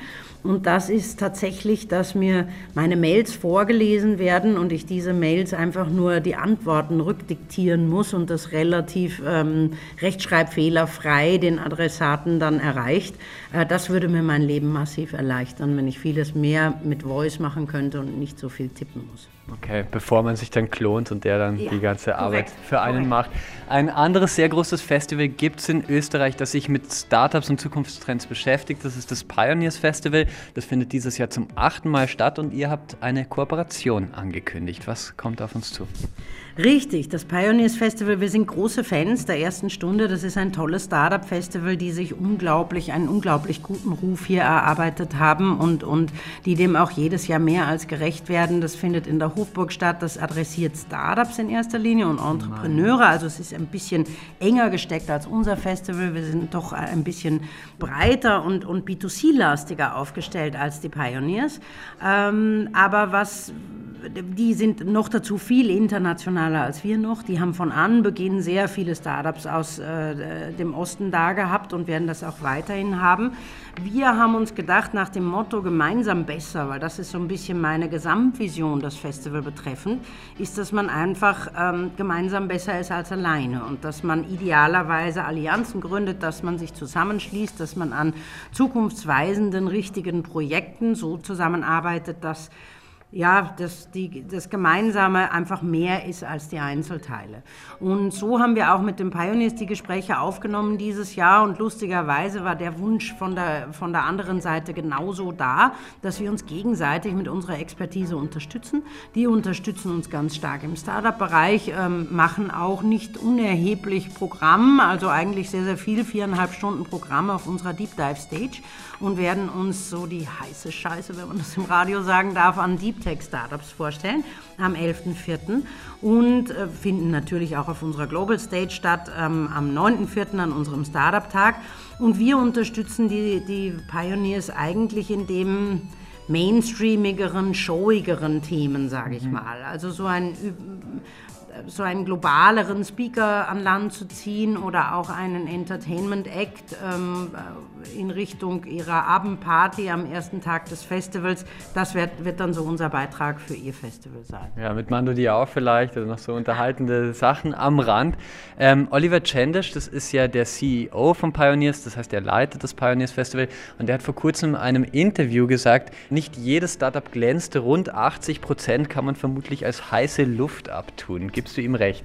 Und das ist tatsächlich, dass mir meine Mails vorgelesen werden und ich diese Mails einfach nur die Antworten rückdiktieren muss und das relativ ähm, rechtschreibfehlerfrei den Adressaten dann erreicht. Äh, das würde mir mein Leben massiv erleichtern, wenn ich vieles mehr mit Voice machen könnte und nicht so viel tippen muss. Okay, bevor man sich dann klont und der dann Ja, die ganze Arbeit korrekt, für einen korrekt. macht. Ein anderes sehr großes Festival gibt es in Österreich, das sich mit Startups und Zukunftstrends beschäftigt. Das ist das Pioneers Festival. Das findet dieses Jahr zum achten Mal statt und ihr habt eine Kooperation angekündigt. Was kommt auf uns zu? Richtig, das Pioneers Festival, wir sind große Fans der ersten Stunde. Das ist ein tolles Startup-Festival, die sich unglaublich, einen unglaublich guten Ruf hier erarbeitet haben und, und die dem auch jedes Jahr mehr als gerecht werden. Das findet in der Hofburg statt. Das adressiert Startups in erster Linie und Entrepreneure. Also es ist ein bisschen enger gesteckt als unser Festival. Wir sind doch ein bisschen breiter und, und B2C-lastiger aufgestellt als die Pioneers. Ähm, aber was die sind noch dazu viel internationaler als wir noch. Die haben von Anbeginn sehr viele Startups aus äh, dem Osten da gehabt und werden das auch weiterhin haben. Wir haben uns gedacht, nach dem Motto gemeinsam besser, weil das ist so ein bisschen meine Gesamtvision, das Festival betreffend, ist, dass man einfach ähm, gemeinsam besser ist als alleine und dass man idealerweise Allianzen gründet, dass man sich zusammenschließt, dass man an zukunftsweisenden, richtigen Projekten so zusammenarbeitet, dass ja, dass die, das Gemeinsame einfach mehr ist als die Einzelteile. Und so haben wir auch mit den Pioneers die Gespräche aufgenommen dieses Jahr und lustigerweise war der Wunsch von der, von der anderen Seite genauso da, dass wir uns gegenseitig mit unserer Expertise unterstützen. Die unterstützen uns ganz stark im Startup-Bereich, ähm, machen auch nicht unerheblich Programm, also eigentlich sehr, sehr viel, viereinhalb Stunden Programm auf unserer Deep Dive Stage und werden uns so die heiße Scheiße, wenn man das im Radio sagen darf, an Deep Tech Startups vorstellen am 11.04. und äh, finden natürlich auch auf unserer Global Stage statt ähm, am 9.04. an unserem Startup-Tag. Und wir unterstützen die, die Pioneers eigentlich in dem mainstreamigeren, showigeren Themen, sage ich mal. Also so ein so einen globaleren Speaker an Land zu ziehen oder auch einen Entertainment Act ähm, in Richtung ihrer Abendparty am ersten Tag des Festivals. Das wird, wird dann so unser Beitrag für ihr Festival sein. Ja, mit Mando Diao vielleicht, also noch so unterhaltende Sachen am Rand. Ähm, Oliver Chendish, das ist ja der CEO von Pioneers, das heißt, er leitet das Pioneers Festival und der hat vor kurzem in einem Interview gesagt, nicht jedes Startup glänzt, rund 80 Prozent kann man vermutlich als heiße Luft abtun. Gibst du ihm recht?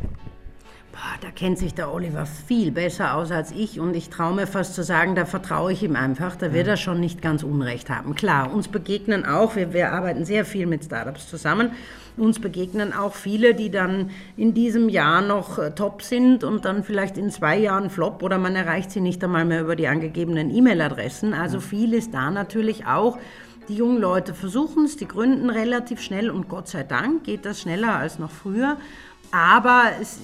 Boah, da kennt sich der Oliver viel besser aus als ich und ich traue mir fast zu sagen, da vertraue ich ihm einfach, da wird er schon nicht ganz Unrecht haben. Klar, uns begegnen auch, wir, wir arbeiten sehr viel mit Startups zusammen, uns begegnen auch viele, die dann in diesem Jahr noch äh, top sind und dann vielleicht in zwei Jahren flop oder man erreicht sie nicht einmal mehr über die angegebenen E-Mail-Adressen. Also viel ist da natürlich auch. Die jungen Leute versuchen es, die gründen relativ schnell und Gott sei Dank geht das schneller als noch früher. Aber es,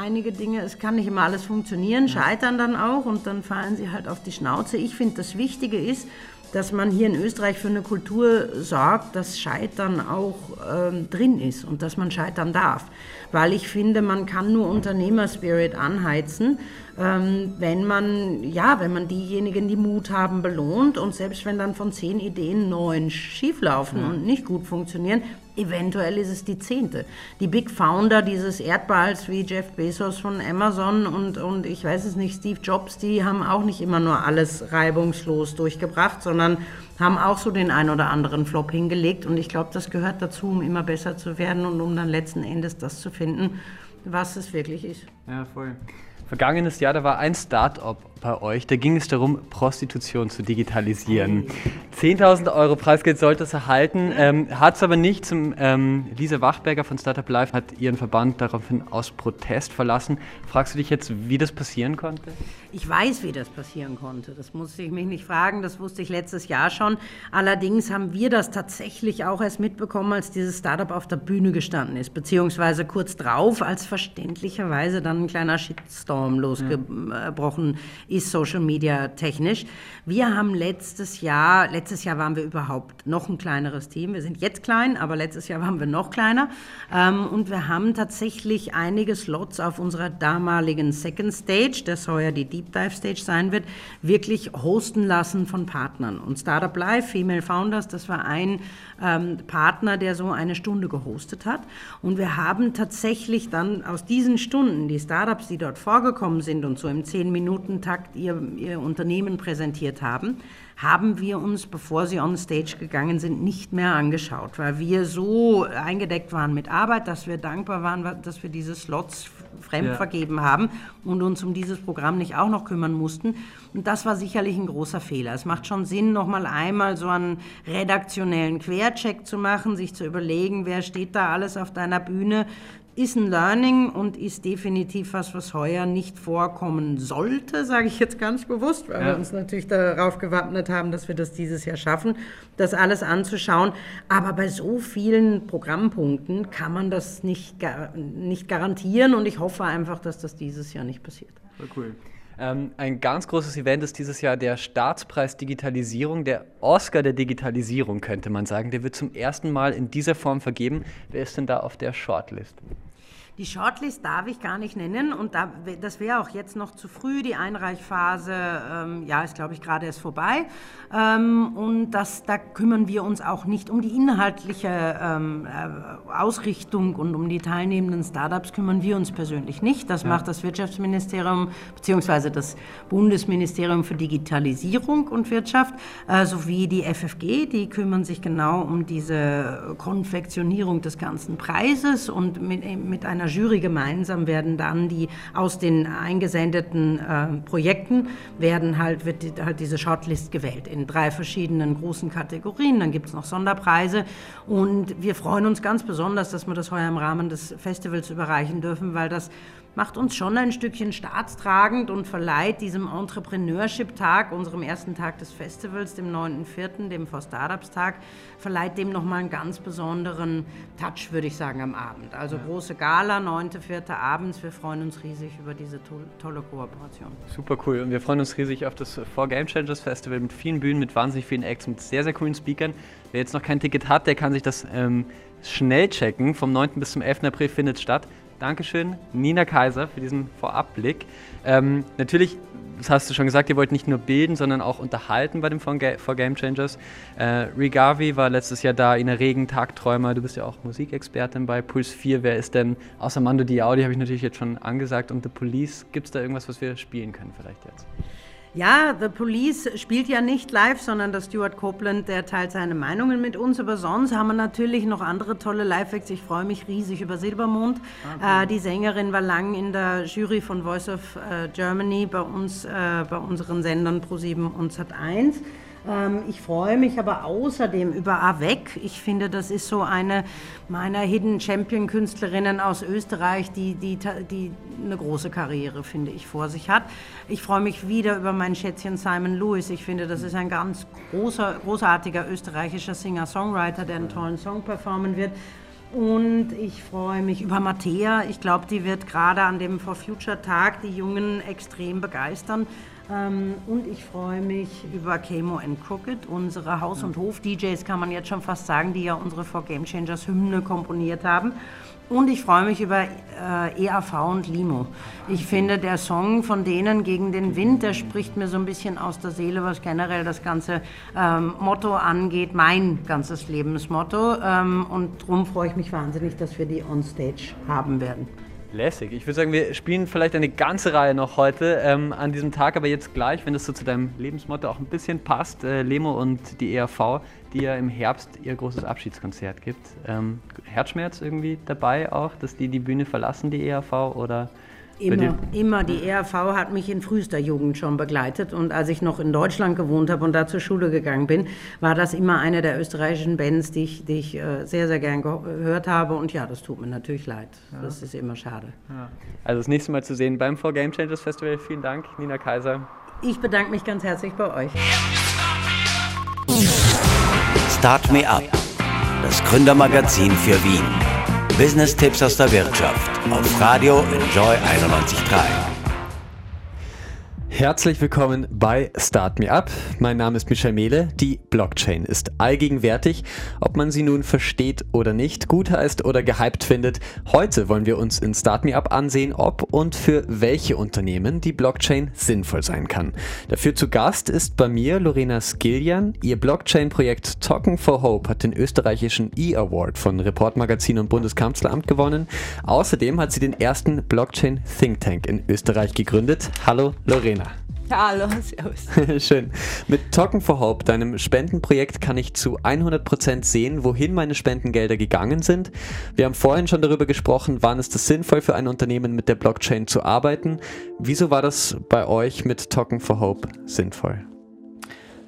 einige Dinge, es kann nicht immer alles funktionieren, scheitern dann auch und dann fallen sie halt auf die Schnauze. Ich finde, das Wichtige ist, dass man hier in Österreich für eine Kultur sorgt, dass Scheitern auch ähm, drin ist und dass man scheitern darf. Weil ich finde, man kann nur Unternehmerspirit anheizen, ähm, wenn man, ja, wenn man diejenigen, die Mut haben, belohnt und selbst wenn dann von zehn Ideen neun schieflaufen und nicht gut funktionieren, eventuell ist es die zehnte. Die Big Founder dieses Erdballs wie Jeff Bezos von Amazon und, und ich weiß es nicht, Steve Jobs, die haben auch nicht immer nur alles reibungslos durchgebracht, sondern haben auch so den ein oder anderen Flop hingelegt und ich glaube, das gehört dazu, um immer besser zu werden und um dann letzten Endes das zu finden, was es wirklich ist. Ja, voll. Vergangenes Jahr, da war ein Start-up bei euch. Da ging es darum, Prostitution zu digitalisieren. 10.000 Euro Preisgeld sollte es erhalten, ähm, hat es aber nicht. Zum, ähm, Lisa Wachberger von Startup Live hat ihren Verband daraufhin aus Protest verlassen. Fragst du dich jetzt, wie das passieren konnte? Ich weiß, wie das passieren konnte. Das musste ich mich nicht fragen, das wusste ich letztes Jahr schon. Allerdings haben wir das tatsächlich auch erst mitbekommen, als dieses Startup auf der Bühne gestanden ist, beziehungsweise kurz drauf, als verständlicherweise dann ein kleiner Shitstorm losgebrochen ist, Social Media technisch. Wir haben letztes Jahr, letztes Jahr waren wir überhaupt noch ein kleineres Team. Wir sind jetzt klein, aber letztes Jahr waren wir noch kleiner. Ähm, und wir haben tatsächlich einige Slots auf unserer damaligen Second Stage, das ja die Deep Dive Stage sein wird, wirklich hosten lassen von Partnern. Und Startup Live, Female Founders, das war ein ähm, Partner, der so eine Stunde gehostet hat. Und wir haben tatsächlich dann aus diesen Stunden, die Startups, die dort vorgekommen sind und so im 10-Minuten-Takt ihr, ihr Unternehmen präsentiert haben, haben wir uns, bevor sie on stage gegangen sind, nicht mehr angeschaut, weil wir so eingedeckt waren mit Arbeit, dass wir dankbar waren, dass wir diese Slots fremd ja. vergeben haben und uns um dieses Programm nicht auch noch kümmern mussten. Und das war sicherlich ein großer Fehler. Es macht schon Sinn, noch mal einmal so einen redaktionellen Quercheck zu machen, sich zu überlegen, wer steht da alles auf deiner Bühne, ist ein Learning und ist definitiv was, was heuer nicht vorkommen sollte, sage ich jetzt ganz bewusst, weil ja. wir uns natürlich darauf gewappnet haben, dass wir das dieses Jahr schaffen, das alles anzuschauen. Aber bei so vielen Programmpunkten kann man das nicht, nicht garantieren und ich hoffe einfach, dass das dieses Jahr nicht passiert. Voll cool. Ähm, ein ganz großes Event ist dieses Jahr der Staatspreis Digitalisierung, der Oscar der Digitalisierung, könnte man sagen. Der wird zum ersten Mal in dieser Form vergeben. Wer ist denn da auf der Shortlist? Die Shortlist darf ich gar nicht nennen und da, das wäre auch jetzt noch zu früh. Die Einreichphase, ähm, ja, ist glaube ich gerade erst vorbei. Ähm, und das, da kümmern wir uns auch nicht um die inhaltliche ähm, äh, Ausrichtung und um die teilnehmenden Startups kümmern wir uns persönlich nicht. Das ja. macht das Wirtschaftsministerium bzw. das Bundesministerium für Digitalisierung und Wirtschaft äh, sowie die FFG. Die kümmern sich genau um diese Konfektionierung des ganzen Preises und mit, mit einer einer Jury gemeinsam werden dann die aus den eingesendeten äh, Projekten werden halt, wird die, halt diese Shortlist gewählt in drei verschiedenen großen Kategorien. Dann gibt es noch Sonderpreise und wir freuen uns ganz besonders, dass wir das heuer im Rahmen des Festivals überreichen dürfen, weil das macht uns schon ein Stückchen staatstragend und verleiht diesem Entrepreneurship-Tag, unserem ersten Tag des Festivals, dem 9.4., dem For Startups Tag, verleiht dem nochmal einen ganz besonderen Touch, würde ich sagen, am Abend. Also ja. große Gala, 9.4. abends. Wir freuen uns riesig über diese to tolle Kooperation. Super cool. Und wir freuen uns riesig auf das For Game Changers Festival mit vielen Bühnen, mit wahnsinnig vielen Acts, mit sehr, sehr coolen Speakern. Wer jetzt noch kein Ticket hat, der kann sich das ähm, schnell checken. Vom 9. bis zum 11. April findet es statt. Dankeschön, Nina Kaiser, für diesen Vorabblick. Ähm, natürlich, das hast du schon gesagt, ihr wollt nicht nur bilden, sondern auch unterhalten bei dem For Game Changers. Äh, Rigavi war letztes Jahr da, Ina Regen, Tagträumer. Du bist ja auch Musikexpertin bei Puls 4. Wer ist denn, außer Mando Diaudi, habe ich natürlich jetzt schon angesagt, und The Police, gibt es da irgendwas, was wir spielen können vielleicht jetzt? Ja, The Police spielt ja nicht live, sondern der Stuart Copeland, der teilt seine Meinungen mit uns. Aber sonst haben wir natürlich noch andere tolle Live-Acts. Ich freue mich riesig über Silbermond. Okay. Äh, die Sängerin war lang in der Jury von Voice of äh, Germany bei uns, äh, bei unseren Sendern Pro7 und Sat1. Ähm, ich freue mich aber außerdem über Avec. Ich finde, das ist so eine meiner Hidden Champion Künstlerinnen aus Österreich, die, die, die eine große Karriere, finde ich, vor sich hat. Ich freue mich wieder über mein Schätzchen Simon Lewis. Ich finde, das ist ein ganz großer, großartiger österreichischer Singer-Songwriter, der einen tollen Song performen wird. Und ich freue mich über Mattea. Ich glaube, die wird gerade an dem For Future Tag die Jungen extrem begeistern. Ähm, und ich freue mich über Camo and Crooked, unsere Haus- und Hof-DJs, kann man jetzt schon fast sagen, die ja unsere For Game Changers Hymne komponiert haben. Und ich freue mich über äh, EAV und Limo. Ich finde, der Song von denen gegen den Wind, der spricht mir so ein bisschen aus der Seele, was generell das ganze ähm, Motto angeht, mein ganzes Lebensmotto. Ähm, und darum freue ich mich wahnsinnig, dass wir die on Stage haben werden. Lässig. Ich würde sagen, wir spielen vielleicht eine ganze Reihe noch heute ähm, an diesem Tag, aber jetzt gleich, wenn das so zu deinem Lebensmotto auch ein bisschen passt, äh, Lemo und die ERV, die ja im Herbst ihr großes Abschiedskonzert gibt. Ähm, Herzschmerz irgendwie dabei auch, dass die die Bühne verlassen, die ERV, oder Immer, immer. Die ERV hat mich in frühester Jugend schon begleitet. Und als ich noch in Deutschland gewohnt habe und da zur Schule gegangen bin, war das immer eine der österreichischen Bands, die ich, die ich äh, sehr, sehr gern gehört habe. Und ja, das tut mir natürlich leid. Ja. Das ist immer schade. Ja. Also das nächste Mal zu sehen beim For Game Changers Festival. Vielen Dank, Nina Kaiser. Ich bedanke mich ganz herzlich bei euch. Start Me Up, das Gründermagazin für Wien. Business-Tipps aus der Wirtschaft auf Radio Enjoy 91.3. Herzlich willkommen bei Start Me Up. Mein Name ist Michael Mehle. Die Blockchain ist allgegenwärtig. Ob man sie nun versteht oder nicht, gut heißt oder gehypt findet. Heute wollen wir uns in Start Me Up ansehen, ob und für welche Unternehmen die Blockchain sinnvoll sein kann. Dafür zu Gast ist bei mir Lorena Skillian. Ihr Blockchain-Projekt Token for Hope hat den österreichischen E-Award von Reportmagazin und Bundeskanzleramt gewonnen. Außerdem hat sie den ersten Blockchain Think Tank in Österreich gegründet. Hallo Lorena. Hallo, servus. Schön. Mit Token for Hope, deinem Spendenprojekt, kann ich zu 100% sehen, wohin meine Spendengelder gegangen sind. Wir haben vorhin schon darüber gesprochen, wann ist es sinnvoll für ein Unternehmen mit der Blockchain zu arbeiten. Wieso war das bei euch mit Token for Hope sinnvoll?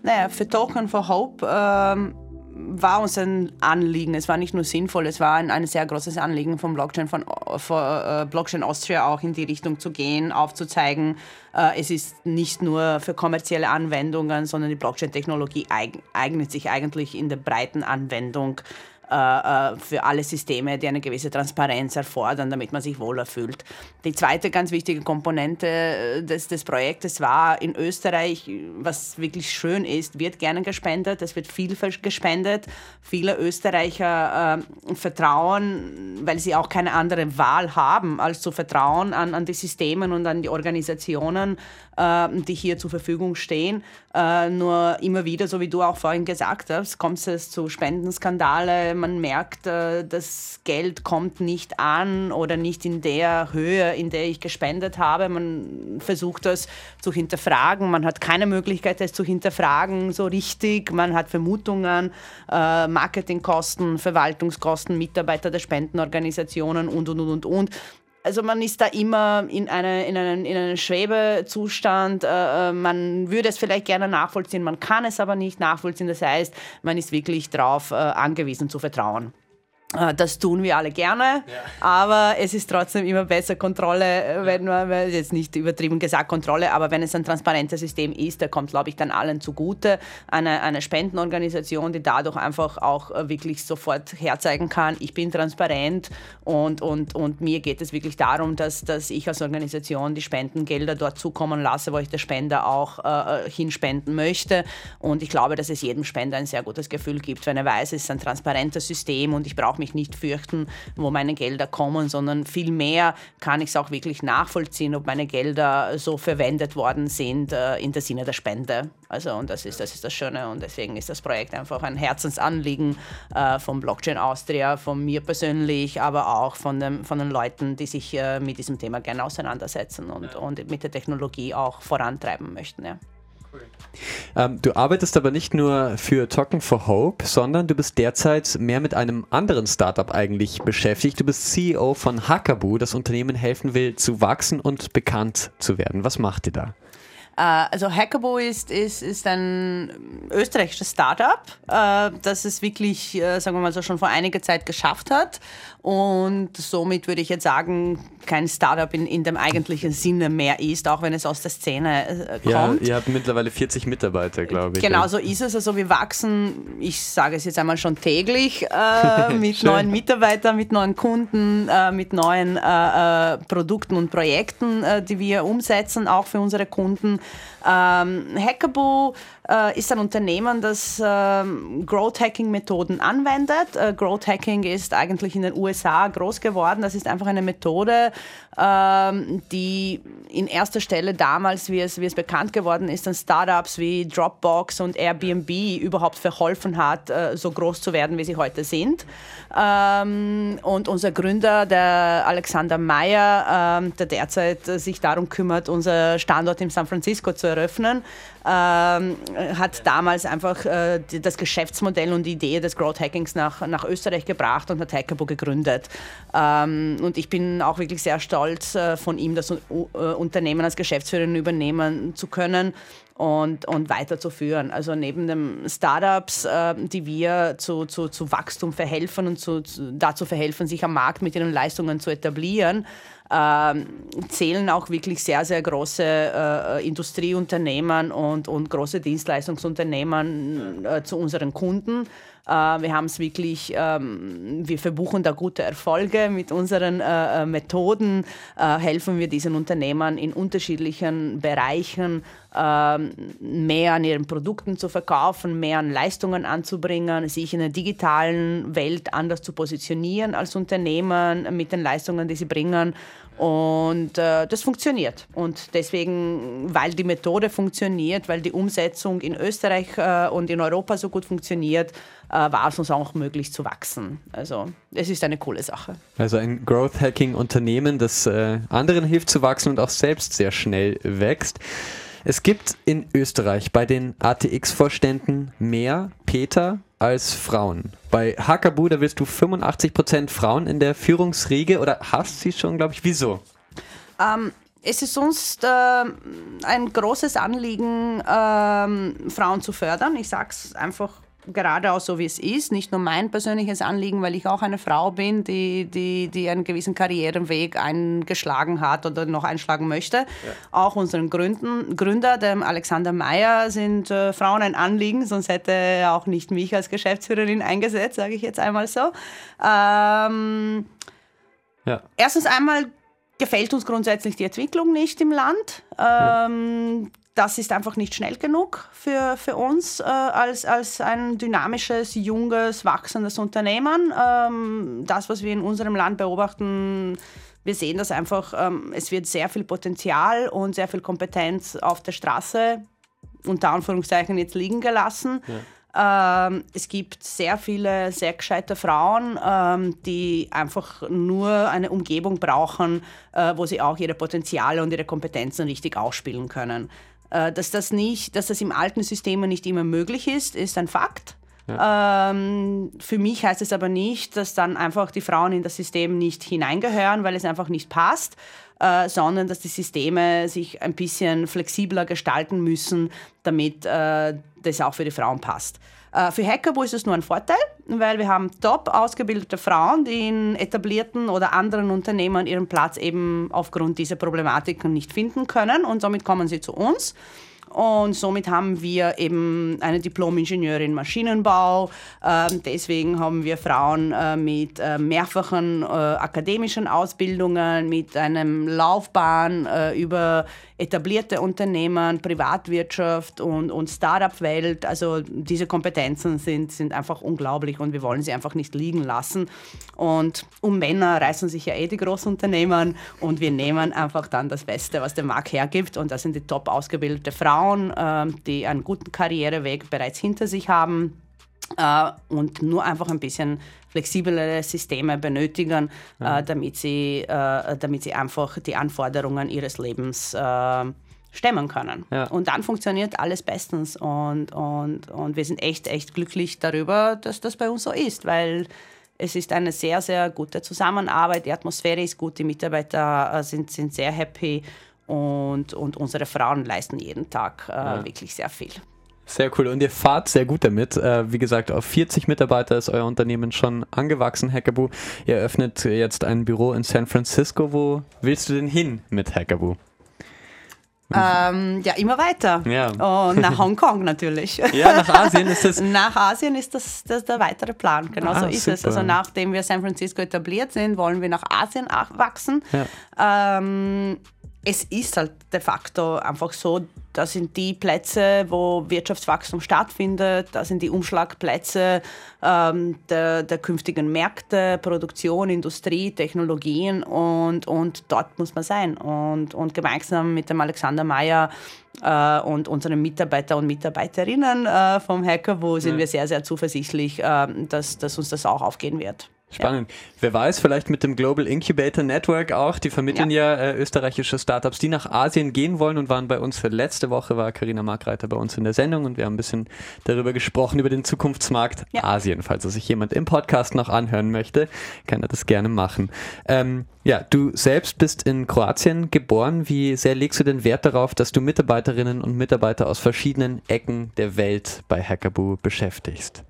Naja, für Token for Hope ähm war uns ein Anliegen. Es war nicht nur sinnvoll, es war ein, ein sehr großes Anliegen von Blockchain, von, von äh, Blockchain Austria auch in die Richtung zu gehen, aufzuzeigen, äh, es ist nicht nur für kommerzielle Anwendungen, sondern die Blockchain-Technologie eig eignet sich eigentlich in der breiten Anwendung für alle Systeme, die eine gewisse Transparenz erfordern, damit man sich wohler fühlt. Die zweite ganz wichtige Komponente äh, des, des Projektes war in Österreich, was wirklich schön ist, wird gerne gespendet, es wird viel gespendet. Viele Österreicher äh, vertrauen, weil sie auch keine andere Wahl haben, als zu vertrauen an, an die Systeme und an die Organisationen, äh, die hier zur Verfügung stehen. Äh, nur immer wieder, so wie du auch vorhin gesagt hast, kommt es zu Spendenskandale, man merkt, äh, das Geld kommt nicht an oder nicht in der Höhe, in der ich gespendet habe. Man versucht das zu hinterfragen. Man hat keine Möglichkeit, das zu hinterfragen so richtig. Man hat Vermutungen, äh, Marketingkosten, Verwaltungskosten, Mitarbeiter der Spendenorganisationen und, und, und, und, und also man ist da immer in, eine, in, einen, in einem Schwebezustand. Äh, äh, man würde es vielleicht gerne nachvollziehen, man kann es aber nicht nachvollziehen. Das heißt, man ist wirklich darauf äh, angewiesen zu vertrauen. Äh, das tun wir alle gerne, ja. aber es ist trotzdem immer besser Kontrolle, äh, wenn man, jetzt nicht übertrieben gesagt Kontrolle, aber wenn es ein transparentes System ist, da kommt, glaube ich, dann allen zugute. Eine, eine Spendenorganisation, die dadurch einfach auch äh, wirklich sofort herzeigen kann, ich bin transparent und, und, und mir geht es wirklich darum, dass, dass ich als Organisation die Spendengelder dort zukommen lasse, wo ich der Spender auch äh, hinspenden möchte. Und ich glaube, dass es jedem Spender ein sehr gutes Gefühl gibt, wenn er weiß, es ist ein transparentes System und ich brauche brauche mich nicht fürchten, wo meine Gelder kommen, sondern vielmehr kann ich es auch wirklich nachvollziehen, ob meine Gelder so verwendet worden sind äh, in der Sinne der Spende. Also und das ist, das ist das Schöne und deswegen ist das Projekt einfach ein Herzensanliegen äh, von Blockchain Austria, von mir persönlich, aber auch von, dem, von den Leuten, die sich äh, mit diesem Thema gerne auseinandersetzen und, und mit der Technologie auch vorantreiben möchten. Ja. Ähm, du arbeitest aber nicht nur für Token for Hope, sondern du bist derzeit mehr mit einem anderen Startup eigentlich beschäftigt. Du bist CEO von Hackaboo, das Unternehmen helfen will, zu wachsen und bekannt zu werden. Was macht ihr da? Äh, also Hackabo ist, ist, ist ein österreichisches Startup, äh, das es wirklich, äh, sagen wir mal so, schon vor einiger Zeit geschafft hat. Und somit würde ich jetzt sagen, kein Startup in, in dem eigentlichen Sinne mehr ist, auch wenn es aus der Szene kommt. Ja, ihr habt mittlerweile 40 Mitarbeiter, glaube ich. Genau so ist es. Also wir wachsen, ich sage es jetzt einmal schon täglich, äh, mit neuen Mitarbeitern, mit neuen Kunden, äh, mit neuen äh, Produkten und Projekten, die wir umsetzen, auch für unsere Kunden. Ähm, Hackaboo äh, ist ein Unternehmen, das ähm, Growth Hacking Methoden anwendet. Äh, Growth Hacking ist eigentlich in den USA groß geworden. Das ist einfach eine Methode, ähm, die in erster Stelle damals, wie es, wie es bekannt geworden ist, an Startups wie Dropbox und Airbnb überhaupt verholfen hat, äh, so groß zu werden, wie sie heute sind. Ähm, und unser Gründer, der Alexander Meyer, ähm, der derzeit sich darum kümmert, unser Standort in San Francisco zu eröffnen, ähm, hat damals einfach äh, das Geschäftsmodell und die Idee des Growth Hackings nach, nach Österreich gebracht und hat Hackabo gegründet. Ähm, und ich bin auch wirklich sehr stolz, äh, von ihm das uh, Unternehmen als Geschäftsführerin übernehmen zu können und, und weiterzuführen. Also neben den Startups, äh, die wir zu, zu, zu Wachstum verhelfen und zu, zu, dazu verhelfen, sich am Markt mit ihren Leistungen zu etablieren, äh, zählen auch wirklich sehr, sehr große äh, Industrieunternehmen und, und große Dienstleistungsunternehmen äh, zu unseren Kunden. Äh, wir haben es wirklich, ähm, wir verbuchen da gute Erfolge mit unseren Methoden, helfen wir diesen Unternehmen in unterschiedlichen Bereichen ähm, mehr an ihren Produkten zu verkaufen, mehr an Leistungen anzubringen, sich in der digitalen Welt anders zu positionieren als Unternehmen mit den Leistungen, die sie bringen. Und äh, das funktioniert. Und deswegen, weil die Methode funktioniert, weil die Umsetzung in Österreich äh, und in Europa so gut funktioniert, äh, war es uns auch möglich zu wachsen. Also es ist eine coole Sache. Also ein Growth Hacking Unternehmen, das äh, anderen hilft zu wachsen und auch selbst sehr schnell wächst. Es gibt in Österreich bei den ATX-Vorständen mehr Peter als Frauen. Bei Hakabu, da willst du 85% Frauen in der Führungsriege oder hast sie schon, glaube ich. Wieso? Ähm, es ist uns äh, ein großes Anliegen, äh, Frauen zu fördern. Ich sage es einfach geradeaus so, wie es ist. Nicht nur mein persönliches Anliegen, weil ich auch eine Frau bin, die, die, die einen gewissen Karriereweg eingeschlagen hat oder noch einschlagen möchte. Ja. Auch unseren Gründen, Gründer, dem Alexander Meyer, sind äh, Frauen ein Anliegen, sonst hätte er auch nicht mich als Geschäftsführerin eingesetzt, sage ich jetzt einmal so. Ähm, ja. Erstens einmal gefällt uns grundsätzlich die Entwicklung nicht im Land. Ähm, das ist einfach nicht schnell genug für, für uns äh, als, als ein dynamisches, junges, wachsendes Unternehmen. Ähm, das, was wir in unserem Land beobachten, wir sehen das einfach, ähm, es wird sehr viel Potenzial und sehr viel Kompetenz auf der Straße, unter Anführungszeichen, jetzt liegen gelassen. Ja. Ähm, es gibt sehr viele sehr gescheite Frauen, ähm, die einfach nur eine Umgebung brauchen, äh, wo sie auch ihre Potenziale und ihre Kompetenzen richtig ausspielen können. Äh, dass das nicht, dass das im alten System nicht immer möglich ist, ist ein Fakt. Ja. Ähm, für mich heißt es aber nicht, dass dann einfach die Frauen in das System nicht hineingehören, weil es einfach nicht passt, äh, sondern dass die Systeme sich ein bisschen flexibler gestalten müssen, damit äh, das auch für die Frauen passt. Äh, für Hackerbo ist es nur ein Vorteil, weil wir haben top ausgebildete Frauen, die in etablierten oder anderen Unternehmen ihren Platz eben aufgrund dieser Problematiken nicht finden können und somit kommen sie zu uns. Und somit haben wir eben eine Diplom-Ingenieurin Maschinenbau. Ähm, deswegen haben wir Frauen äh, mit äh, mehrfachen akademischen Ausbildungen, mit einem Laufbahn über etablierte Unternehmen, Privatwirtschaft und, und Start-up-Welt. Also diese Kompetenzen sind, sind einfach unglaublich und wir wollen sie einfach nicht liegen lassen. Und um Männer reißen sich ja eh die Großunternehmen und wir nehmen einfach dann das Beste, was der Markt hergibt und das sind die top ausgebildete Frauen, äh, die einen guten Karriereweg bereits hinter sich haben. Uh, und nur einfach ein bisschen flexiblere Systeme benötigen, ja. uh, damit, sie, uh, damit sie einfach die Anforderungen ihres Lebens stemmen können. Ja. Und dann funktioniert alles bestens. Und, und, und wir sind echt, echt glücklich darüber, dass das bei uns so ist, weil es ist eine sehr, sehr gute Zusammenarbeit. Die Atmosphäre ist gut, die Mitarbeiter sind, sind sehr happy und, und unsere Frauen leisten jeden Tag ja. wirklich sehr viel. Sehr cool. Und ihr fahrt sehr gut damit. Äh, wie gesagt, auf 40 Mitarbeiter ist euer Unternehmen schon angewachsen, Hackaboo. Ihr öffnet jetzt ein Büro in San Francisco. Wo willst du denn hin mit Hackaboo? Ähm, ja, immer weiter. Ja. Und nach Hongkong natürlich. Ja, nach Asien ist das. nach Asien ist das, das der weitere Plan. Genau ah, so ist super. es. Also nachdem wir San Francisco etabliert sind, wollen wir nach Asien wachsen. Ja. Ähm, es ist halt de facto einfach so, das sind die Plätze, wo Wirtschaftswachstum stattfindet, das sind die Umschlagplätze ähm, der, der, künftigen Märkte, Produktion, Industrie, Technologien und, und dort muss man sein. Und, und gemeinsam mit dem Alexander Mayer äh, und unseren Mitarbeiter und Mitarbeiterinnen äh, vom Hackerwo sind ja. wir sehr, sehr zuversichtlich, äh, dass, dass uns das auch aufgehen wird. Spannend. Ja. Wer weiß, vielleicht mit dem Global Incubator Network auch. Die vermitteln ja, ja äh, österreichische Startups, die nach Asien gehen wollen und waren bei uns für letzte Woche, war Karina Markreiter bei uns in der Sendung und wir haben ein bisschen darüber gesprochen, über den Zukunftsmarkt ja. Asien. Falls er sich jemand im Podcast noch anhören möchte, kann er das gerne machen. Ähm, ja, du selbst bist in Kroatien geboren. Wie sehr legst du den Wert darauf, dass du Mitarbeiterinnen und Mitarbeiter aus verschiedenen Ecken der Welt bei Hackaboo beschäftigst?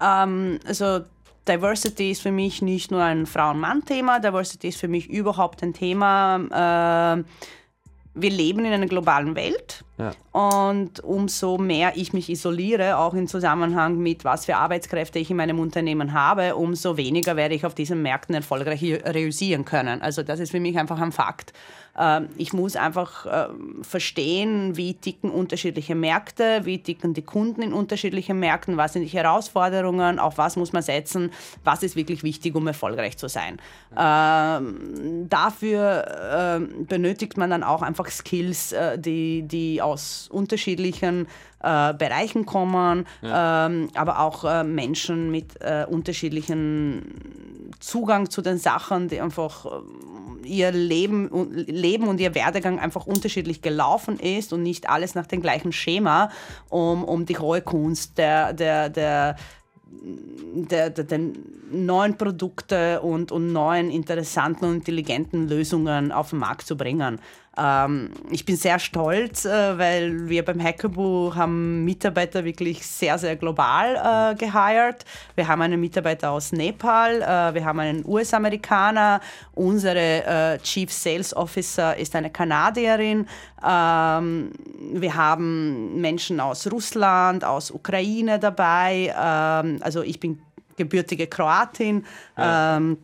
Ähm, also Diversity ist für mich nicht nur ein Frauen-Mann-Thema, Diversity ist für mich überhaupt ein Thema. Äh, wir leben in einer globalen Welt ja. und umso mehr ich mich isoliere, auch im Zusammenhang mit was für Arbeitskräfte ich in meinem Unternehmen habe, umso weniger werde ich auf diesen Märkten erfolgreich realisieren können. Also das ist für mich einfach ein Fakt. Ähm, ich muss einfach ähm, verstehen, wie ticken unterschiedliche Märkte, wie ticken die Kunden in unterschiedlichen Märkten, was sind die Herausforderungen, auf was muss man setzen, was ist wirklich wichtig, um erfolgreich zu sein. Ähm, dafür benötigt man dann auch einfach Skills, äh, die, die aus unterschiedlichen äh, Bereichen kommen, ja. ähm, aber auch äh, Menschen mit äh, unterschiedlichen Zugang zu den Sachen, die einfach äh, ihr Leben, Leben und ihr Werdegang einfach unterschiedlich gelaufen ist und nicht alles nach dem gleichen Schema, um, um die hohe Kunst der, der, der der, der, der, neuen Produkte und, und neuen interessanten und intelligenten Lösungen auf den Markt zu bringen. Ähm, ich bin sehr stolz, äh, weil wir beim Hackaboo haben Mitarbeiter wirklich sehr, sehr global äh, gehired. Wir haben einen Mitarbeiter aus Nepal, äh, wir haben einen US-Amerikaner, unsere äh, Chief Sales Officer ist eine Kanadierin, ähm, wir haben Menschen aus Russland, aus Ukraine dabei, ähm, also ich bin gebürtige Kroatin. Ja. Ähm,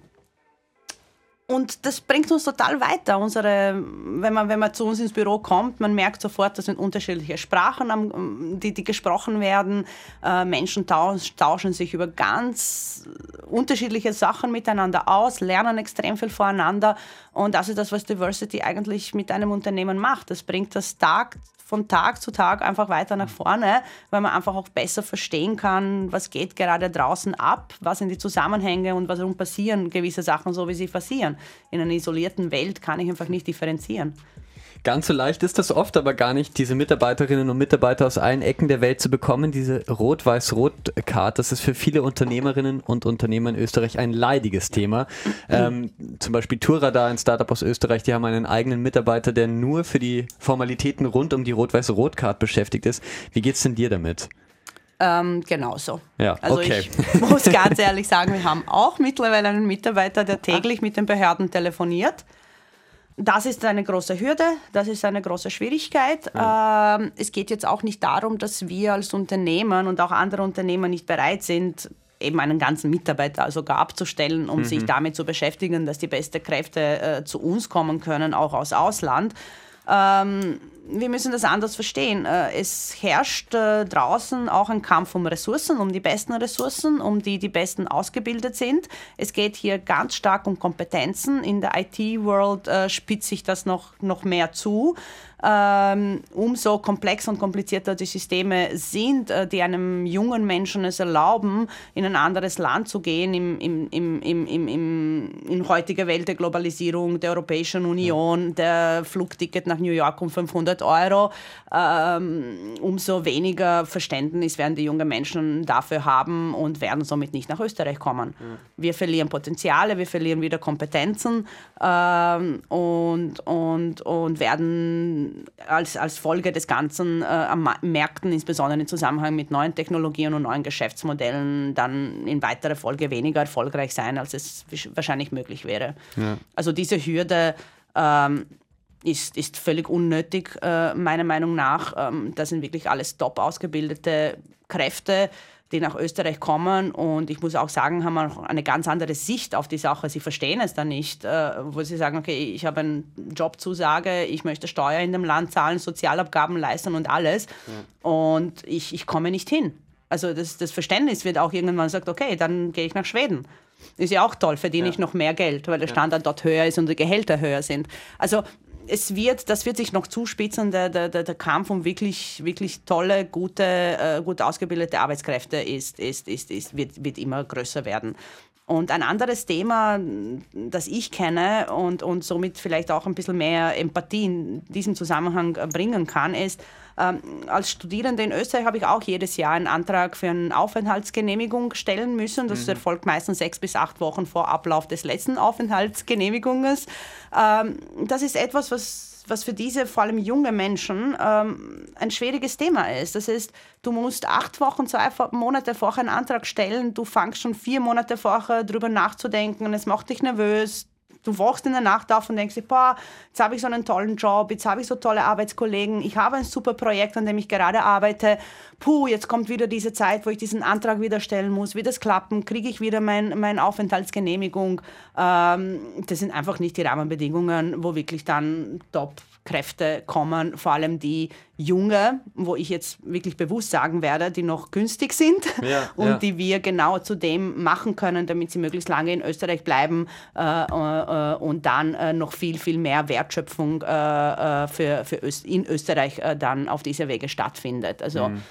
und das bringt uns total weiter. Unsere, wenn, man, wenn man zu uns ins Büro kommt, man merkt sofort, das sind unterschiedliche Sprachen, die, die gesprochen werden. Äh, Menschen tauschen sich über ganz unterschiedliche Sachen miteinander aus, lernen extrem viel voneinander. Und das ist das, was Diversity eigentlich mit einem Unternehmen macht. Das bringt das Tag von Tag zu Tag einfach weiter nach vorne, weil man einfach auch besser verstehen kann, was geht gerade draußen ab, was sind die Zusammenhänge und warum passieren gewisse Sachen so, wie sie passieren. In einer isolierten Welt kann ich einfach nicht differenzieren. Ganz so leicht ist das oft aber gar nicht, diese Mitarbeiterinnen und Mitarbeiter aus allen Ecken der Welt zu bekommen. Diese Rot-Weiß-Rot-Card, das ist für viele Unternehmerinnen und Unternehmer in Österreich ein leidiges Thema. Ähm, zum Beispiel Tourradar, ein Startup aus Österreich, die haben einen eigenen Mitarbeiter, der nur für die Formalitäten rund um die Rot-Weiß-Rot-Card beschäftigt ist. Wie geht's denn dir damit? Ähm, genauso. Ja, also okay. ich muss ganz ehrlich sagen, wir haben auch mittlerweile einen Mitarbeiter, der täglich mit den Behörden telefoniert. Das ist eine große Hürde, das ist eine große Schwierigkeit. Ja. Ähm, es geht jetzt auch nicht darum, dass wir als Unternehmen und auch andere Unternehmer nicht bereit sind, eben einen ganzen Mitarbeiter sogar abzustellen, um mhm. sich damit zu beschäftigen, dass die besten Kräfte äh, zu uns kommen können, auch aus Ausland. Ähm, wir müssen das anders verstehen. Äh, es herrscht äh, draußen auch ein Kampf um Ressourcen, um die besten Ressourcen, um die die besten ausgebildet sind. Es geht hier ganz stark um Kompetenzen. In der IT-World äh, spitzt sich das noch, noch mehr zu umso komplexer und komplizierter die Systeme sind, äh, die einem jungen Menschen es erlauben, in ein anderes Land zu gehen, im, im, im, im, im, im, in heutiger Welt der Globalisierung, der Europäischen Union, der Flugticket nach New York um 500 Euro, ähm, umso weniger Verständnis werden die jungen Menschen dafür haben und werden somit nicht nach Österreich kommen. Wir verlieren Potenziale, wir verlieren wieder Kompetenzen ähm, und, und, und werden als, als Folge des Ganzen äh, am Märkten, insbesondere im Zusammenhang mit neuen Technologien und neuen Geschäftsmodellen, dann in weiterer Folge weniger erfolgreich sein, als es wahrscheinlich möglich wäre. Ja. Also diese Hürde ähm, ist, ist völlig unnötig, äh, meiner Meinung nach. Ähm, das sind wirklich alles top ausgebildete Kräfte die nach Österreich kommen und ich muss auch sagen, haben auch eine ganz andere Sicht auf die Sache. Sie verstehen es dann nicht, äh, wo sie sagen, okay, ich habe eine Jobzusage, ich möchte Steuer in dem Land zahlen, Sozialabgaben leisten und alles ja. und ich, ich komme nicht hin. Also das, das Verständnis wird auch irgendwann gesagt, okay, dann gehe ich nach Schweden. Ist ja auch toll, verdiene ja. ich noch mehr Geld, weil der Standard dort höher ist und die Gehälter höher sind. Also es wird, das wird sich noch zuspitzen, der, der, der Kampf um wirklich, wirklich tolle, gute, äh, gut ausgebildete Arbeitskräfte ist, ist, ist, ist, wird, wird immer größer werden. Und ein anderes Thema, das ich kenne und, und somit vielleicht auch ein bisschen mehr Empathie in diesem Zusammenhang bringen kann, ist, ähm, als Studierende in Österreich habe ich auch jedes Jahr einen Antrag für eine Aufenthaltsgenehmigung stellen müssen. Das mhm. erfolgt meistens sechs bis acht Wochen vor Ablauf des letzten Aufenthaltsgenehmigunges. Ähm, das ist etwas, was was für diese vor allem junge Menschen ähm, ein schwieriges Thema ist. Das heißt, du musst acht Wochen, zwei Monate vorher einen Antrag stellen, du fangst schon vier Monate vorher darüber nachzudenken, es macht dich nervös, du wachst in der Nacht auf und denkst dir, boah, jetzt habe ich so einen tollen Job, jetzt habe ich so tolle Arbeitskollegen, ich habe ein super Projekt, an dem ich gerade arbeite. Puh, jetzt kommt wieder diese Zeit, wo ich diesen Antrag wieder stellen muss. Wird das klappen? Kriege ich wieder meine mein Aufenthaltsgenehmigung? Ähm, das sind einfach nicht die Rahmenbedingungen, wo wirklich dann top Kräfte kommen, vor allem die junge, wo ich jetzt wirklich bewusst sagen werde, die noch günstig sind ja, und ja. die wir genau zu dem machen können, damit sie möglichst lange in Österreich bleiben äh, äh, und dann äh, noch viel, viel mehr Wertschöpfung äh, äh, für, für Öst in Österreich äh, dann auf diese Wege stattfindet. Also mhm.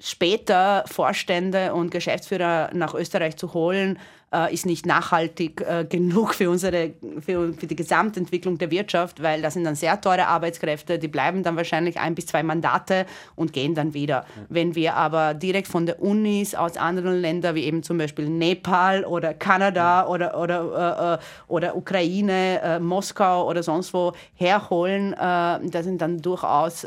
später Vorstände und Geschäftsführer nach Österreich zu holen, ist nicht nachhaltig äh, genug für, unsere, für, für, die Gesamtentwicklung der Wirtschaft, weil das sind dann sehr teure Arbeitskräfte, die bleiben dann wahrscheinlich ein bis zwei Mandate und gehen dann wieder. Wenn wir aber direkt von der Unis aus anderen Ländern, wie eben zum Beispiel Nepal oder Kanada oder, oder, äh, äh oder Ukraine, äh, Moskau oder sonst wo herholen, äh, das sind dann durchaus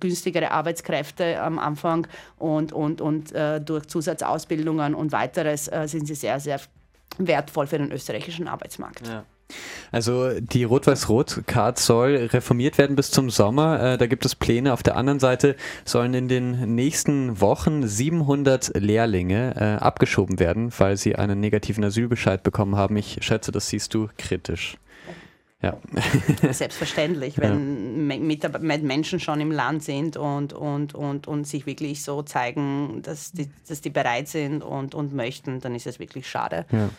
günstigere Arbeitskräfte am Anfang und, und, und durch Zusatzausbildungen und weiteres sind sie sehr, sehr wertvoll für den österreichischen Arbeitsmarkt. Ja. Also die Rot-Weiß-Rot-Card soll reformiert werden bis zum Sommer. Äh, da gibt es Pläne. Auf der anderen Seite sollen in den nächsten Wochen 700 Lehrlinge äh, abgeschoben werden, weil sie einen negativen Asylbescheid bekommen haben. Ich schätze, das siehst du kritisch. Ja. Selbstverständlich, wenn ja. Menschen schon im Land sind und, und, und, und sich wirklich so zeigen, dass die, dass die bereit sind und, und möchten, dann ist es wirklich schade. Ja.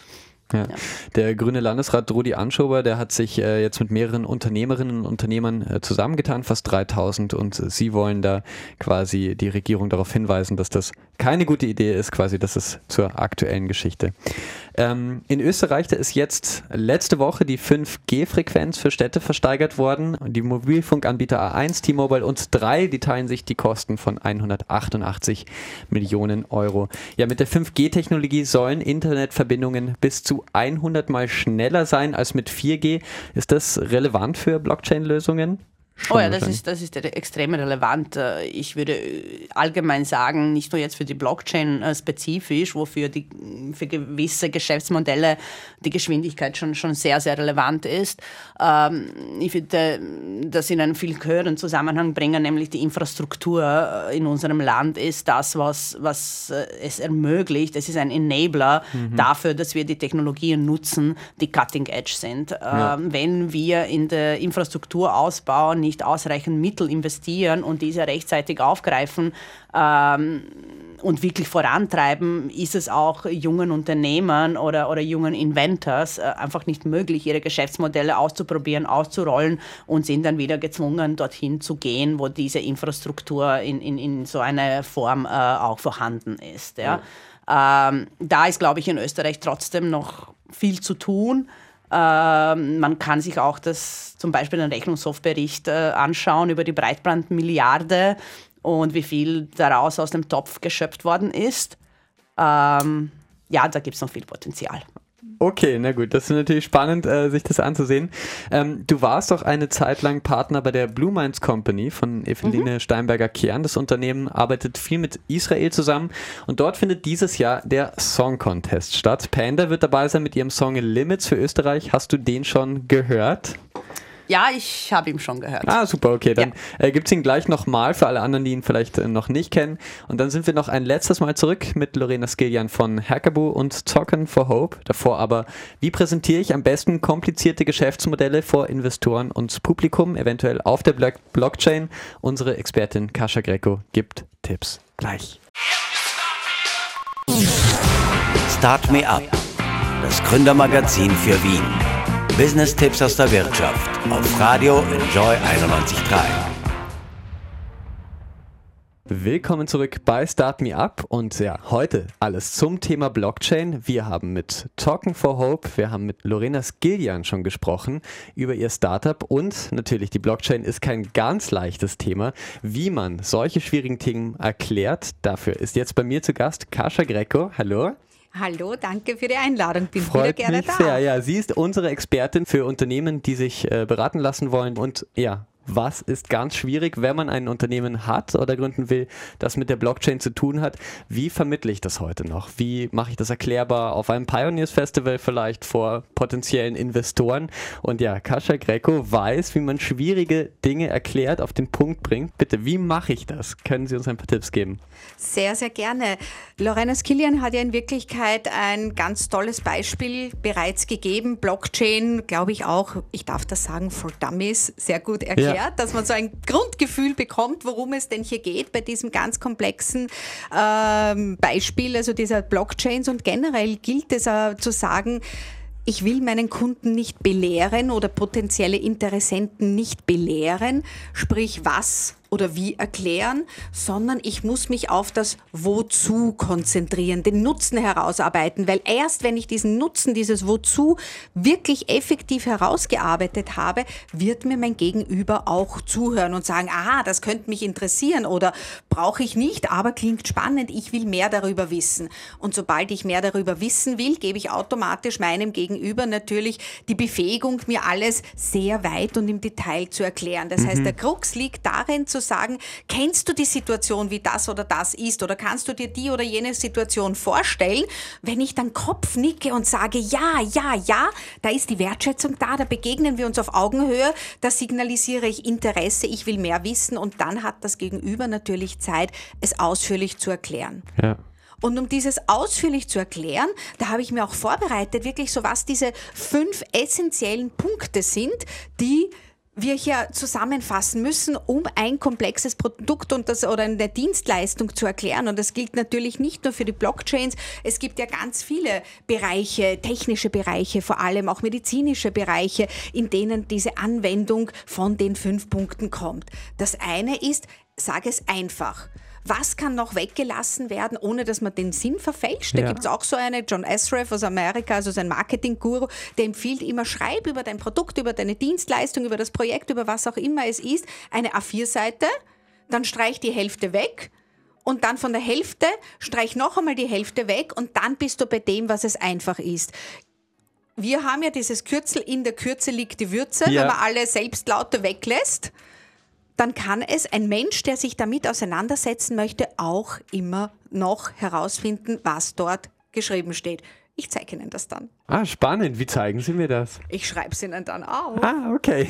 Ja. ja. Der grüne Landesrat Rudi Anschober, der hat sich äh, jetzt mit mehreren Unternehmerinnen und Unternehmern äh, zusammengetan, fast 3000, und sie wollen da quasi die Regierung darauf hinweisen, dass das keine gute Idee ist, quasi, das ist zur aktuellen Geschichte. Ähm, in Österreich, ist jetzt letzte Woche die 5G-Frequenz für Städte versteigert worden. Die Mobilfunkanbieter A1, T-Mobile und 3, die teilen sich die Kosten von 188 Millionen Euro. Ja, mit der 5G-Technologie sollen Internetverbindungen bis zu 100 mal schneller sein als mit 4G. Ist das relevant für Blockchain-Lösungen? Oh ja, das ist, das ist extrem relevant. Äh, ich würde äh, allgemein sagen, nicht nur jetzt für die Blockchain äh, spezifisch, wofür die, für gewisse Geschäftsmodelle die Geschwindigkeit schon, schon sehr, sehr relevant ist. Ähm, ich würde das in einen viel höheren Zusammenhang bringen, nämlich die Infrastruktur in unserem Land ist das, was, was es ermöglicht. Es ist ein Enabler mhm. dafür, dass wir die Technologien nutzen, die cutting edge sind. Ja. Ähm, wenn wir in der Infrastruktur ausbauen, nicht ausreichend Mittel investieren und diese rechtzeitig aufgreifen ähm, und wirklich vorantreiben, ist es auch jungen Unternehmern oder, oder jungen Inventors äh, einfach nicht möglich, ihre Geschäftsmodelle auszuprobieren, auszurollen und sind dann wieder gezwungen, dorthin zu gehen, wo diese Infrastruktur in, in, in so einer Form äh, auch vorhanden ist. Ja. ja. Ähm, da ist, glaube ich, in Österreich trotzdem noch viel zu tun. Ähm, man kann sich auch das zum Beispiel den Rechnungshofbericht äh, anschauen über die Breitbandmilliarde und wie viel daraus aus dem Topf geschöpft worden ist. Ähm, ja, da gibt es noch viel Potenzial. Okay, na gut, das ist natürlich spannend, äh, sich das anzusehen. Ähm, du warst doch eine Zeit lang Partner bei der Blue Minds Company von Eveline mhm. Steinberger-Kern. Das Unternehmen arbeitet viel mit Israel zusammen und dort findet dieses Jahr der Song Contest statt. Panda wird dabei sein mit ihrem Song Limits für Österreich. Hast du den schon gehört? Ja, ich habe ihn schon gehört. Ah, super, okay. Dann ja. äh, gibt es ihn gleich nochmal für alle anderen, die ihn vielleicht äh, noch nicht kennen. Und dann sind wir noch ein letztes Mal zurück mit Lorena Skillian von Hackaboo und Talken for Hope. Davor aber, wie präsentiere ich am besten komplizierte Geschäftsmodelle vor Investoren und Publikum, eventuell auf der Block Blockchain? Unsere Expertin Kascha Greco gibt Tipps. Gleich. Start Me Up, das Gründermagazin für Wien. Business-Tipps aus der Wirtschaft auf Radio Enjoy 91.3. Willkommen zurück bei Start Me Up und ja, heute alles zum Thema Blockchain. Wir haben mit Talking for Hope, wir haben mit Lorena Skillian schon gesprochen über ihr Startup und natürlich die Blockchain ist kein ganz leichtes Thema. Wie man solche schwierigen Themen erklärt, dafür ist jetzt bei mir zu Gast Kascha Greco. Hallo. Hallo, danke für die Einladung. Bin Freut wieder gerne mich da. Sehr. Ja, sie ist unsere Expertin für Unternehmen, die sich äh, beraten lassen wollen und ja, was ist ganz schwierig, wenn man ein Unternehmen hat oder gründen will, das mit der Blockchain zu tun hat. Wie vermittle ich das heute noch? Wie mache ich das erklärbar auf einem Pioneers Festival vielleicht vor potenziellen Investoren? Und ja, Kascha Greco weiß, wie man schwierige Dinge erklärt, auf den Punkt bringt. Bitte, wie mache ich das? Können Sie uns ein paar Tipps geben? Sehr, sehr gerne. Lorena Skillian hat ja in Wirklichkeit ein ganz tolles Beispiel bereits gegeben. Blockchain, glaube ich auch, ich darf das sagen, for Dummies, sehr gut erklärt. Ja erklärt, dass man so ein Grundgefühl bekommt, worum es denn hier geht bei diesem ganz komplexen ähm, Beispiel, also dieser Blockchains. Und generell gilt es äh, zu sagen, ich will meinen Kunden nicht belehren oder potenzielle Interessenten nicht belehren, sprich was oder wie erklären, sondern ich muss mich auf das Wozu konzentrieren, den Nutzen herausarbeiten, weil erst wenn ich diesen Nutzen, dieses Wozu wirklich effektiv herausgearbeitet habe, wird mir mein Gegenüber auch zuhören und sagen, aha, das könnte mich interessieren oder brauche ich nicht, aber klingt spannend, ich will mehr darüber wissen. Und sobald ich mehr darüber wissen will, gebe ich automatisch meinem Gegenüber natürlich die Befähigung, mir alles sehr weit und im Detail zu erklären. Das mhm. heißt, der Krux liegt darin zu sagen, kennst du die Situation, wie das oder das ist oder kannst du dir die oder jene Situation vorstellen? Wenn ich dann Kopf nicke und sage, ja, ja, ja, da ist die Wertschätzung da, da begegnen wir uns auf Augenhöhe, da signalisiere ich Interesse, ich will mehr wissen und dann hat das Gegenüber natürlich Zeit, es ausführlich zu erklären. Ja. Und um dieses ausführlich zu erklären, da habe ich mir auch vorbereitet, wirklich so was diese fünf essentiellen Punkte sind, die wir hier zusammenfassen müssen, um ein komplexes Produkt und das, oder eine Dienstleistung zu erklären. Und das gilt natürlich nicht nur für die Blockchains. Es gibt ja ganz viele Bereiche, technische Bereiche, vor allem auch medizinische Bereiche, in denen diese Anwendung von den fünf Punkten kommt. Das eine ist, sage es einfach was kann noch weggelassen werden, ohne dass man den Sinn verfälscht. Da ja. gibt es auch so eine, John Esref aus Amerika, also sein Marketing-Guru, der empfiehlt immer, schreib über dein Produkt, über deine Dienstleistung, über das Projekt, über was auch immer es ist, eine A4-Seite, dann streich die Hälfte weg und dann von der Hälfte streich noch einmal die Hälfte weg und dann bist du bei dem, was es einfach ist wir haben ja dieses Kürzel, in der Kürze liegt die Würze, ja. wenn man alle Selbstlaute weglässt dann kann es ein Mensch, der sich damit auseinandersetzen möchte, auch immer noch herausfinden, was dort geschrieben steht. Ich zeige Ihnen das dann. Ah, spannend. Wie zeigen Sie mir das? Ich schreibe es Ihnen dann auf. Ah, okay.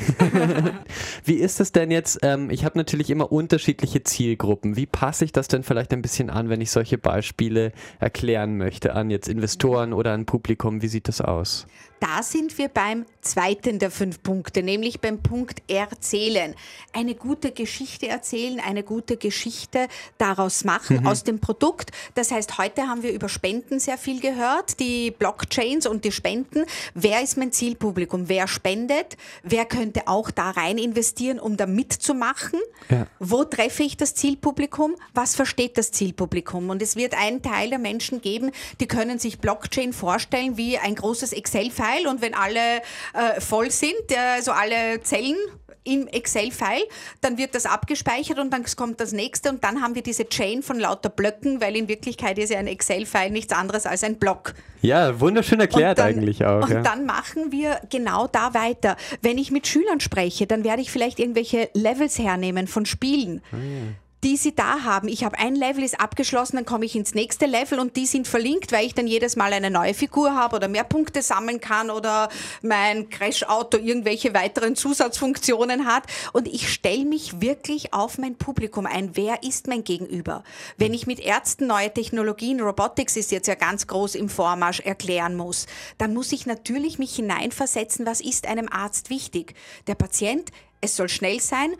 Wie ist es denn jetzt? Ähm, ich habe natürlich immer unterschiedliche Zielgruppen. Wie passe ich das denn vielleicht ein bisschen an, wenn ich solche Beispiele erklären möchte an jetzt Investoren oder an Publikum? Wie sieht das aus? Da sind wir beim zweiten der fünf Punkte, nämlich beim Punkt Erzählen. Eine gute Geschichte erzählen, eine gute Geschichte daraus machen, mhm. aus dem Produkt. Das heißt, heute haben wir über Spenden sehr viel gehört, die Blockchains und die Spenden. Wer ist mein Zielpublikum? Wer spendet? Wer könnte auch da rein investieren, um da mitzumachen? Ja. Wo treffe ich das Zielpublikum? Was versteht das Zielpublikum? Und es wird einen Teil der Menschen geben, die können sich Blockchain vorstellen wie ein großes Excel-File Excel-File und wenn alle äh, voll sind, also alle Zellen im Excel-File, dann wird das abgespeichert und dann kommt das nächste und dann haben wir diese Chain von lauter Blöcken, weil in Wirklichkeit ist ja ein Excel-File nichts anderes als ein Block. Ja, wunderschön erklärt dann, eigentlich auch. Und ja. dann machen wir genau da weiter. Wenn ich mit Schülern spreche, dann werde ich vielleicht irgendwelche Levels hernehmen von Spielen. Ah, ja die sie da haben. Ich habe ein Level ist abgeschlossen, dann komme ich ins nächste Level und die sind verlinkt, weil ich dann jedes Mal eine neue Figur habe oder mehr Punkte sammeln kann oder mein Crash-Auto irgendwelche weiteren Zusatzfunktionen hat. Und ich stelle mich wirklich auf mein Publikum ein. Wer ist mein Gegenüber? Wenn ich mit Ärzten neue Technologien, Robotics ist jetzt ja ganz groß im Vormarsch, erklären muss, dann muss ich natürlich mich hineinversetzen, was ist einem Arzt wichtig. Der Patient, es soll schnell sein,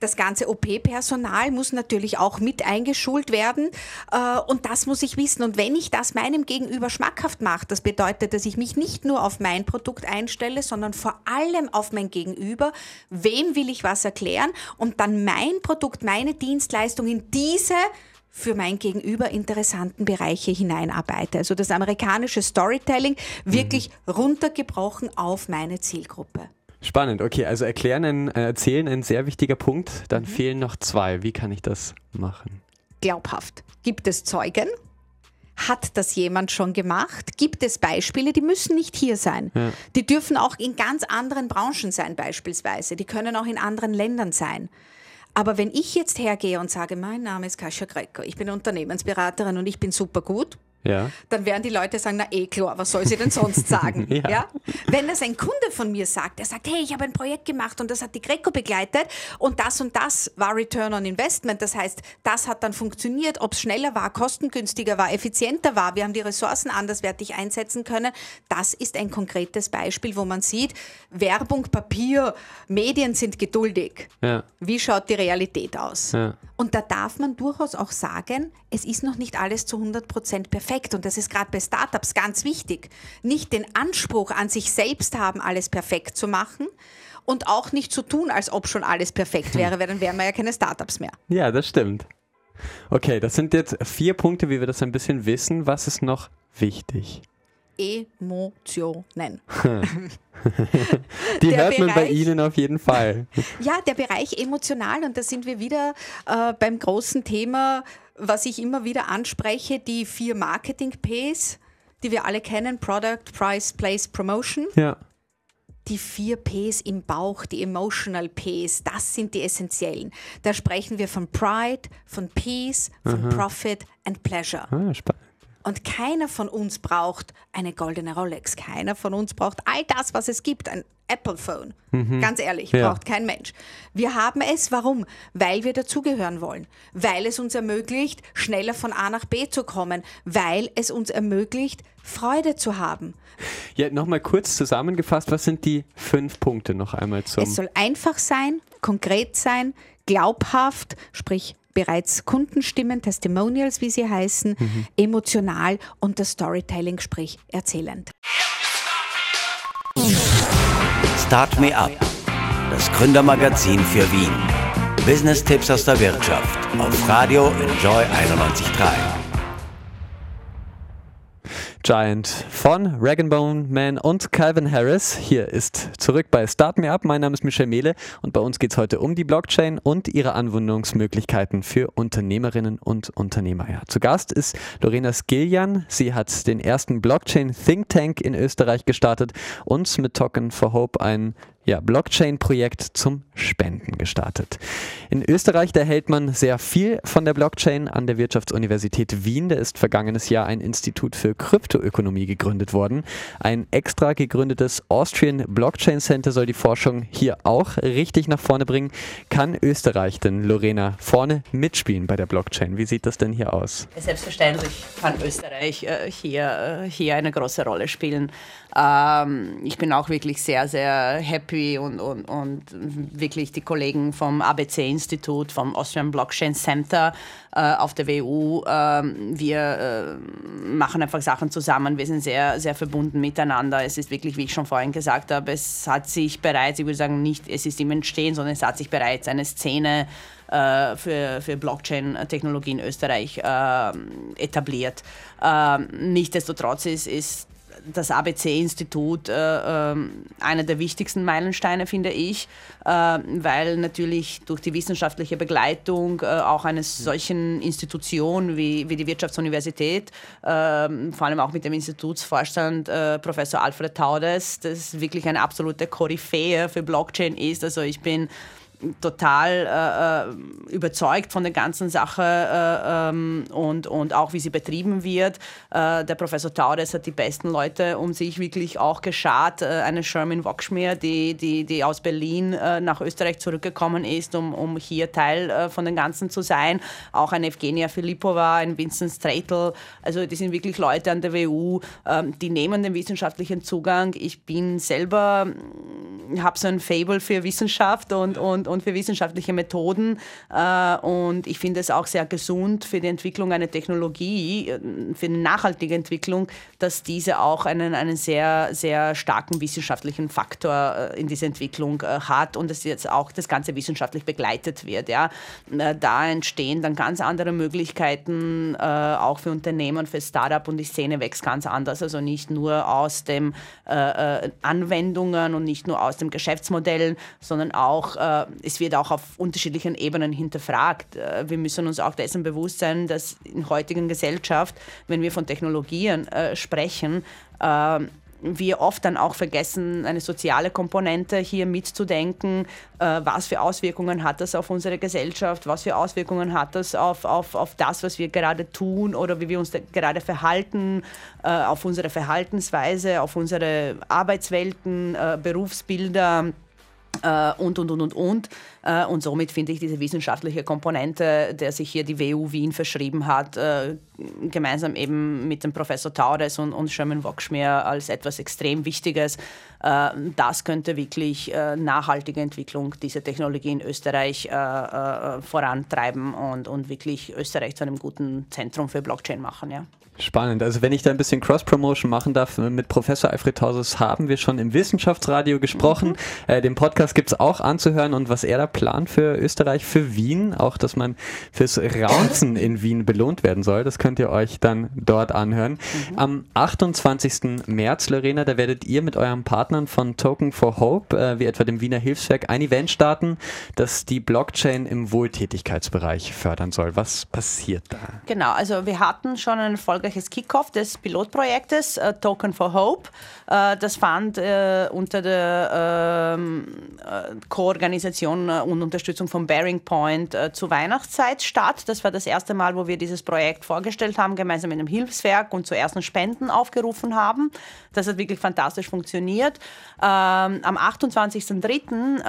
Das ganze OP-Personal muss natürlich auch mit eingeschult werden äh, und das muss ich wissen. Und wenn ich das meinem Gegenüber schmackhaft mache, das bedeutet, dass ich mich nicht nur auf mein Produkt einstelle, sondern vor allem auf mein Gegenüber. Wem will ich was erklären? Und dann mein Produkt, meine Dienstleistung in diese für mein Gegenüber interessanten Bereiche hineinarbeite. Also das amerikanische Storytelling wirklich mhm. runtergebrochen auf meine Zielgruppe. Spannend, okay, also erklären, ein, äh, erzählen ein sehr wichtiger Punkt. Dann mhm. fehlen noch zwei. Wie kann ich das machen? Glaubhaft. Gibt es Zeugen? Hat das jemand schon gemacht? Gibt es Beispiele, die müssen nicht hier sein? Ja. Die dürfen auch in ganz anderen Branchen sein, beispielsweise. Die können auch in anderen Ländern sein. Aber wenn ich jetzt hergehe und sage, mein Name ist Kasia Greco, ich bin Unternehmensberaterin und ich bin super gut, ja. dann werden die Leute sagen, na eh klar, was soll sie denn sonst sagen? ja. ja. Wenn das ein Kunde von mir sagt, er sagt, hey, ich habe ein Projekt gemacht und das hat die Greco begleitet und das und das war Return on Investment, das heißt, das hat dann funktioniert, ob es schneller war, kostengünstiger war, effizienter war, wir haben die Ressourcen anderswertig einsetzen können, das ist ein konkretes Beispiel, wo man sieht, Werbung, Papier, Medien sind geduldig. Ja. Wie schaut die Realität aus? Und da darf man durchaus auch sagen, es ist noch nicht alles zu 100 Prozent perfekt. Und das ist gerade bei Startups ganz wichtig. Nicht den Anspruch an sich selbst haben, alles perfekt zu machen und auch nicht zu tun, als ob schon alles perfekt wäre, weil dann wären wir ja keine Startups mehr. Ja, das stimmt. Okay, das sind jetzt vier Punkte, wie wir das ein bisschen wissen. Was ist noch wichtig? Emotionen. Die hört man bei Ihnen auf jeden Fall. Ja, der Bereich emotional und da sind wir wieder äh, beim großen Thema, was ich immer wieder anspreche, die vier Marketing-Ps, die wir alle kennen, Product, Price, Place, Promotion. Ja. Die vier Ps im Bauch, die Emotional Ps, das sind die essentiellen. Da sprechen wir von Pride, von Peace, von Aha. Profit and Pleasure. Ah, spannend. Und keiner von uns braucht eine goldene Rolex. Keiner von uns braucht all das, was es gibt. Ein Apple Phone. Mhm. Ganz ehrlich, ja. braucht kein Mensch. Wir haben es, warum? Weil wir dazugehören wollen. Weil es uns ermöglicht, schneller von A nach B zu kommen. Weil es uns ermöglicht, Freude zu haben. Ja, nochmal kurz zusammengefasst, was sind die fünf Punkte noch einmal zum. Es soll einfach sein, konkret sein, glaubhaft, sprich bereits Kundenstimmen, Testimonials, wie sie heißen, mhm. emotional und das Storytelling, sprich erzählend. Start Me Up, das Gründermagazin für Wien. Business-Tipps aus der Wirtschaft auf Radio Enjoy 91.3. Giant von Rag Bone Man und Calvin Harris. Hier ist zurück bei Start Me Up. Mein Name ist Michel Mehle und bei uns geht es heute um die Blockchain und ihre Anwendungsmöglichkeiten für Unternehmerinnen und Unternehmer. Ja, zu Gast ist Lorena Skiljan. Sie hat den ersten Blockchain Think Tank in Österreich gestartet und mit Token for Hope ein ja, Blockchain-Projekt zum Spenden gestartet. In Österreich, da hält man sehr viel von der Blockchain an der Wirtschaftsuniversität Wien. Da ist vergangenes Jahr ein Institut für Kryptoökonomie gegründet worden. Ein extra gegründetes Austrian Blockchain Center soll die Forschung hier auch richtig nach vorne bringen. Kann Österreich denn, Lorena, vorne mitspielen bei der Blockchain? Wie sieht das denn hier aus? Selbstverständlich kann Österreich äh, hier, äh, hier eine große Rolle spielen. Ähm, ich bin auch wirklich sehr, sehr happy und, und, und wirklich die Kollegen vom ABC-Institut, vom Austrian Blockchain Center äh, auf der WU, äh, wir äh, machen einfach Sachen zusammen. Wir sind sehr, sehr verbunden miteinander. Es ist wirklich, wie ich schon vorhin gesagt habe, es hat sich bereits, ich würde sagen, nicht, es ist im Entstehen, sondern es hat sich bereits eine Szene äh, für, für Blockchain-Technologie in Österreich äh, etabliert. Äh, nichtsdestotrotz ist, ist das ABC-Institut äh, äh, einer der wichtigsten Meilensteine, finde ich, äh, weil natürlich durch die wissenschaftliche Begleitung äh, auch einer solchen Institution wie, wie die Wirtschaftsuniversität, ähm, vor allem auch mit dem Institutsvorstand Professor Alfred Taudes, das wirklich eine absolute Koryphäe für Blockchain ist. Also ich bin total äh, äh, überzeugt von der ganzen Sache äh, ähm, und, und auch wie sie betrieben wird. Äh, der Professor Taudes hat die besten Leute um sich wirklich auch geschart. Äh, eine Sherman Wachschmier, die, die, die aus Berlin äh, nach Österreich zurückgekommen ist, um, um hier Teil von dem Ganzen zu sein. Auch eine Evgenia Filipova, ein Vincent Streitel. Also die sind wirklich Leute an der WU, ähm, die nehmen den wissenschaftlichen Zugang. Ich bin selber, habe so ein Fable für Wissenschaft und, und und für wissenschaftliche Methoden. Äh, und ich finde es auch sehr gesund für die Entwicklung einer Technologie, äh, für eine nachhaltige Entwicklung, dass diese auch einen, einen sehr, sehr starken wissenschaftlichen Faktor in dieser Entwicklung hat und dass jetzt auch das Ganze wissenschaftlich begleitet wird. Ja. Da entstehen dann ganz andere Möglichkeiten, auch für Unternehmen, für Startup und die Szene wächst ganz anders. Also nicht nur aus äh, Anwendungen und nicht nur aus dem Geschäftsmodell, sondern auch, äh, es wird auch auf unterschiedlichen Ebenen hinterfragt. Äh, wir müssen uns auch dessen bewusst sein, dass in heutigen Gesellschaft, wenn wir von Technologien äh, sprechen, äh, wir oft dann auch vergessen, eine soziale Komponente hier mitzudenken. Äh, was für Auswirkungen hat das auf unsere Gesellschaft? Was für Auswirkungen hat das auf, auf, auf das, was wir gerade tun oder wie wir uns gerade verhalten, äh, auf unsere Verhaltensweise, auf unsere Arbeitswelten, äh, Berufsbilder? Äh, und, und, und, und, und. Äh, und somit finde ich diese wissenschaftliche Komponente, der sich hier die WU Wien verschrieben hat, äh, gemeinsam eben mit dem Professor Taudes und, und Sherman Wokschmier als etwas extrem Wichtiges. Das könnte wirklich nachhaltige Entwicklung dieser Technologie in Österreich vorantreiben und, und wirklich Österreich zu einem guten Zentrum für Blockchain machen. Ja. Spannend. Also wenn ich da ein bisschen Cross-Promotion machen darf, mit Professor Alfred Tausus haben wir schon im Wissenschaftsradio gesprochen. Mhm. Äh, den Podcast gibt es auch anzuhören und was er da plant für Österreich, für Wien, auch dass man fürs Raunzen in Wien belohnt werden soll, das könnt ihr euch dann dort anhören. Mhm. Am 28. März, Lorena, da werdet ihr mit euren Partnern von Token for Hope, äh, wie etwa dem Wiener Hilfswerk, ein Event starten, das die Blockchain im Wohltätigkeitsbereich fördern soll. Was passiert da? Genau, also wir hatten schon eine Folge erfolgreiches Kickoff des Pilotprojektes äh, Token for Hope. Äh, das fand äh, unter der ähm, äh, Koorganisation äh, und Unterstützung von Bearing Point äh, zur Weihnachtszeit statt. Das war das erste Mal, wo wir dieses Projekt vorgestellt haben, gemeinsam mit dem Hilfswerk und zu ersten Spenden aufgerufen haben. Das hat wirklich fantastisch funktioniert. Ähm, am 28.03.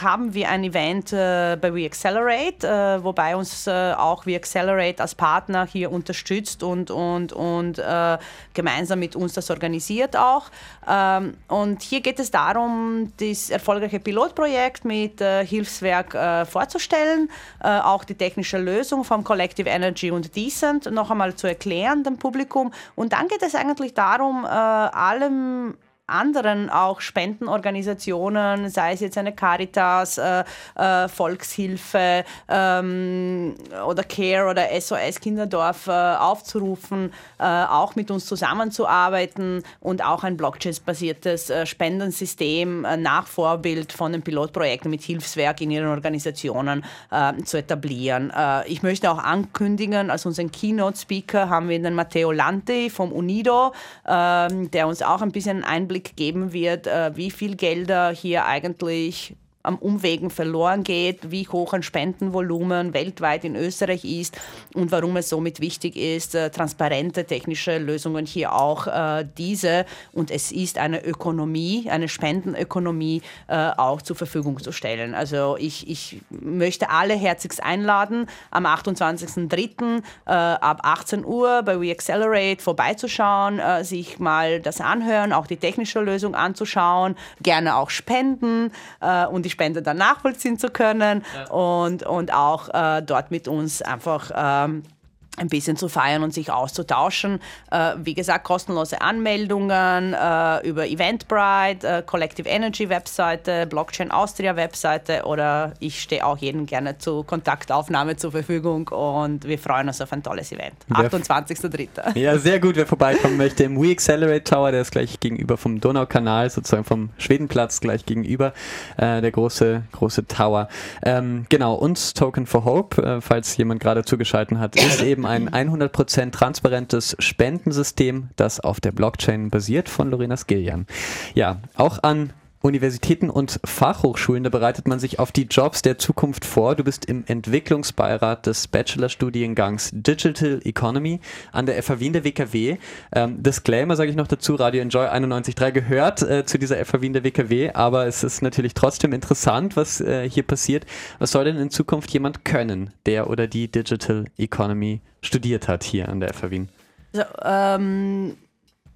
haben wir ein Event bei WeAccelerate, wobei uns auch WeAccelerate als Partner hier unterstützt und, und, und äh, gemeinsam mit uns das organisiert auch. Ähm, und hier geht es darum, das erfolgreiche Pilotprojekt mit äh, Hilfswerk äh, vorzustellen, äh, auch die technische Lösung vom Collective Energy und Decent noch einmal zu erklären dem Publikum. Und dann geht es eigentlich darum, äh, allem anderen auch Spendenorganisationen, sei es jetzt eine Caritas, äh, äh, Volkshilfe ähm, oder CARE oder SOS Kinderdorf äh, aufzurufen, äh, auch mit uns zusammenzuarbeiten und auch ein Blockchain-basiertes äh, Spendensystem äh, nach Vorbild von den Pilotprojekten mit Hilfswerk in ihren Organisationen zu etablieren. ich möchte auch ankündigen, als unseren Keynote-Speaker haben wir den Matteo Lanti vom UNIDO, ähm, der uns auch ein bisschen Einblick Einblick geben wird, äh, wie viel Gelder hier eigentlich am Umwegen verloren geht, wie hoch ein Spendenvolumen weltweit in Österreich ist und warum es somit wichtig ist, äh, transparente technische Lösungen hier auch äh, diese und es ist eine Ökonomie, eine Spendenökonomie äh, auch zur Verfügung zu stellen. Also ich, ich möchte alle herzlichst einladen, am 28.03. Äh, ab 18 Uhr bei WeAccelerate vorbeizuschauen, äh, sich mal das anhören, auch die technische Lösung anzuschauen, gerne auch spenden und ich Spende dann nachvollziehen zu können ja. und, und auch äh, dort mit uns einfach ähm, ein bisschen zu feiern und sich auszutauschen. Äh, wie gesagt, kostenlose Anmeldungen äh, über Eventbrite, äh, Collective Energy Webseite, Blockchain Austria Webseite oder ich stehe auch jedem gerne zur Kontaktaufnahme zur Verfügung und wir freuen uns auf ein tolles Event. 28.03. Ja, sehr gut. Wer vorbeikommen möchte im We Accelerate Tower, der ist gleich gegenüber vom Donaukanal, sozusagen vom Schwedenplatz gleich gegenüber, äh, der große, große Tower. Ähm, genau, uns Token for Hope, äh, falls jemand gerade zugeschaltet hat, ist eben ein 100% transparentes Spendensystem, das auf der Blockchain basiert von Lorena Skillian. Ja, auch an Universitäten und Fachhochschulen, da bereitet man sich auf die Jobs der Zukunft vor. Du bist im Entwicklungsbeirat des Bachelorstudiengangs Digital Economy an der FH Wien der WKW. Ähm, Disclaimer sage ich noch dazu, Radio Enjoy 91.3 gehört äh, zu dieser FH Wien der WKW, aber es ist natürlich trotzdem interessant, was äh, hier passiert. Was soll denn in Zukunft jemand können, der oder die Digital Economy studiert hat hier an der FH Wien? Also, ähm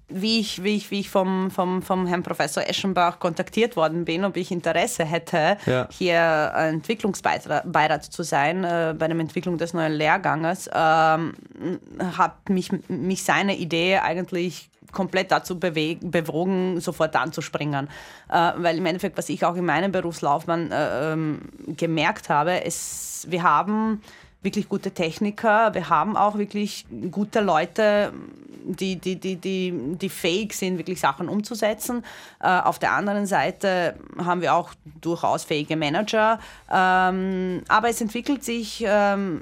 wie ich, wie ich, wie ich vom, vom, vom Herrn Professor Eschenbach kontaktiert worden bin, ob ich Interesse hätte, ja. hier Entwicklungsbeirat zu sein äh, bei der Entwicklung des neuen Lehrganges, ähm, hat mich, mich seine Idee eigentlich komplett dazu bewegen, bewogen, sofort anzuspringen. Äh, weil im Endeffekt, was ich auch in meinem Berufslaufbahn äh, ähm, gemerkt habe, ist, wir haben wirklich gute Techniker, wir haben auch wirklich gute Leute, die, die, die, die, die fähig sind, wirklich Sachen umzusetzen. Äh, auf der anderen Seite haben wir auch durchaus fähige Manager. Ähm, aber es entwickelt sich ähm,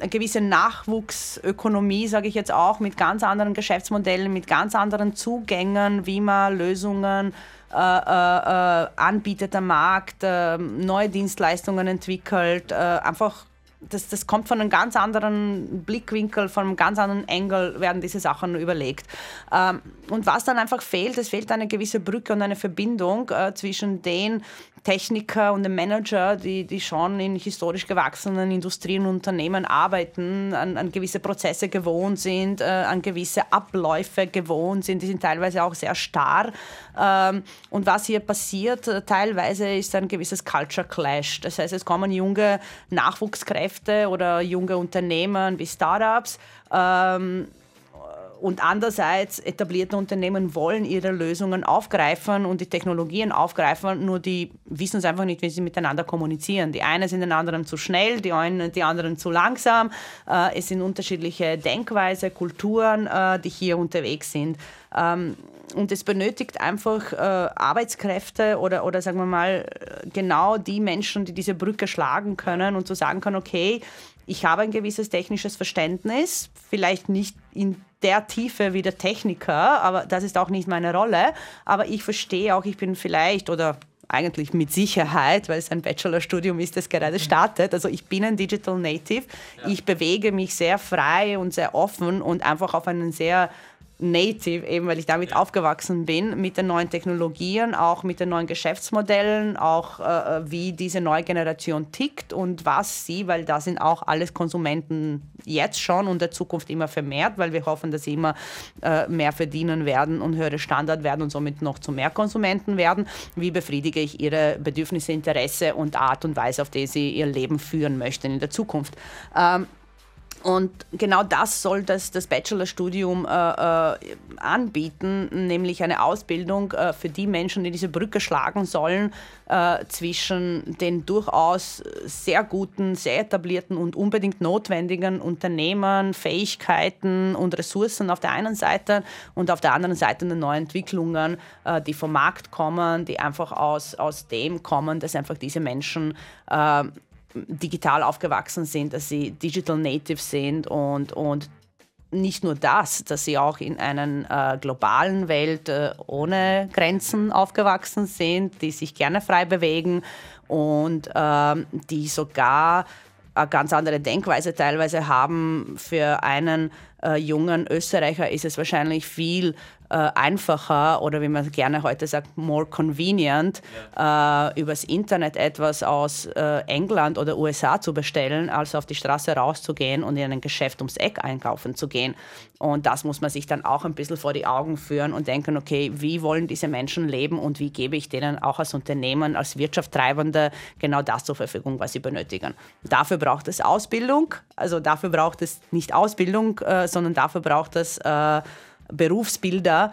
eine gewisse Nachwuchsökonomie, sage ich jetzt auch, mit ganz anderen Geschäftsmodellen, mit ganz anderen Zugängen, wie man Lösungen äh, äh, äh anbietet am Markt, äh, neue Dienstleistungen entwickelt, äh, einfach das, das kommt von einem ganz anderen Blickwinkel, von einem ganz anderen Engel werden diese Sachen überlegt. Ähm, und was dann einfach fehlt, es fehlt eine gewisse Brücke und eine Verbindung äh, zwischen den Techniker und den Manager, die, die schon in historisch gewachsenen Industrien und Unternehmen arbeiten, an, an gewisse Prozesse gewohnt sind, äh, an gewisse Abläufe gewohnt sind, die sind teilweise auch sehr starr. Ähm, und was hier passiert, äh, teilweise ist ein gewisses Culture Clash. Das heißt, es kommen junge Nachwuchskräfte oder junge Unternehmen wie Startups. Ähm, und andererseits etablierte Unternehmen wollen ihre Lösungen aufgreifen und die Technologien aufgreifen, nur die wissen es einfach nicht, wie sie miteinander kommunizieren. Die einen sind den anderen zu schnell, die, einen, die anderen zu langsam. Äh, es sind unterschiedliche Denkweise, Kulturen, äh, die hier unterwegs sind. Ähm, und es benötigt einfach äh, Arbeitskräfte oder, oder sagen wir mal genau die Menschen, die diese Brücke schlagen können und zu sagen können, okay, ich habe ein gewisses technisches Verständnis, vielleicht nicht in der Tiefe wie der Techniker, aber das ist auch nicht meine Rolle. Aber ich verstehe auch, ich bin vielleicht oder eigentlich mit Sicherheit, weil es ein Bachelorstudium ist, das gerade startet. Also ich bin ein Digital Native. Ja. Ich bewege mich sehr frei und sehr offen und einfach auf einen sehr Native, eben weil ich damit aufgewachsen bin, mit den neuen Technologien, auch mit den neuen Geschäftsmodellen, auch äh, äh, wie diese neue Generation tickt und was sie, weil da sind auch alles Konsumenten jetzt schon und der Zukunft immer vermehrt, weil wir hoffen, dass sie immer äh, mehr verdienen werden und höhere Standard werden und somit noch zu mehr Konsumenten werden. Wie befriedige ich ihre Bedürfnisse, Interesse und Art und Weise, auf die sie ihr Leben führen möchten in der Zukunft? Ähm, und genau das soll das, das Bachelorstudium äh, äh, anbieten, nämlich eine Ausbildung äh, für die Menschen, die diese Brücke schlagen sollen äh, zwischen den durchaus sehr guten, sehr etablierten und unbedingt notwendigen Unternehmen, Fähigkeiten und Ressourcen auf der einen Seite und auf der anderen Seite den neuen Entwicklungen, äh, die vom Markt kommen, die einfach aus, aus dem kommen, dass einfach diese Menschen äh, digital aufgewachsen sind, dass sie Digital Native sind und, und nicht nur das, dass sie auch in einer äh, globalen Welt äh, ohne Grenzen aufgewachsen sind, die sich gerne frei bewegen und äh, die sogar eine ganz andere Denkweise teilweise haben. Für einen äh, jungen Österreicher ist es wahrscheinlich viel äh, einfacher oder wie man gerne heute sagt, more convenient, ja. äh, übers Internet etwas aus äh, England oder USA zu bestellen, als auf die Straße rauszugehen und in ein Geschäft ums Eck einkaufen zu gehen. Und das muss man sich dann auch ein bisschen vor die Augen führen und denken, okay, wie wollen diese Menschen leben und wie gebe ich denen auch als Unternehmen, als Wirtschaftstreibende genau das zur Verfügung, was sie benötigen. Dafür braucht es Ausbildung, also dafür braucht es nicht Ausbildung, äh, sondern dafür braucht es äh, Berufsbilder,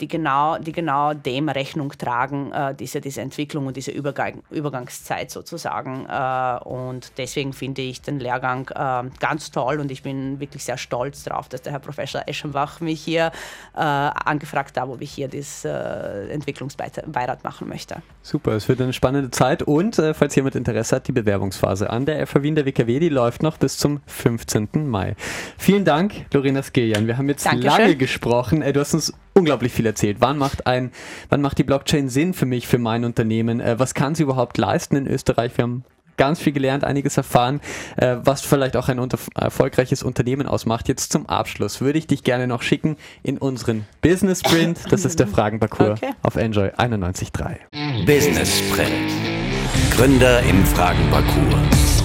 die, genau, die genau dem Rechnung tragen, äh, diese, diese Entwicklung und diese Übergang, Übergangszeit sozusagen. Äh, und deswegen finde ich den Lehrgang äh, ganz toll und ich bin wirklich sehr stolz darauf, dass der Herr Professor Eschenbach mich hier äh, angefragt hat, ob ich hier das äh, Entwicklungsbeirat machen möchte. Super, es wird eine spannende Zeit und falls jemand Interesse hat, die Bewerbungsphase an der FH Wien der WKW, die läuft noch bis zum 15. Mai. Vielen Dank, Lorena Skiljan. Wir haben jetzt Dankeschön. lange gesprochen. Du hast uns unglaublich viel erzählt. Wann macht ein, wann macht die Blockchain Sinn für mich, für mein Unternehmen? Äh, was kann sie überhaupt leisten in Österreich? Wir haben ganz viel gelernt, einiges erfahren, äh, was vielleicht auch ein unter erfolgreiches Unternehmen ausmacht. Jetzt zum Abschluss würde ich dich gerne noch schicken in unseren Business Sprint. Das ist der Fragenparcours okay. auf Enjoy 91.3. Business Sprint. Gründer im Fragenparcours.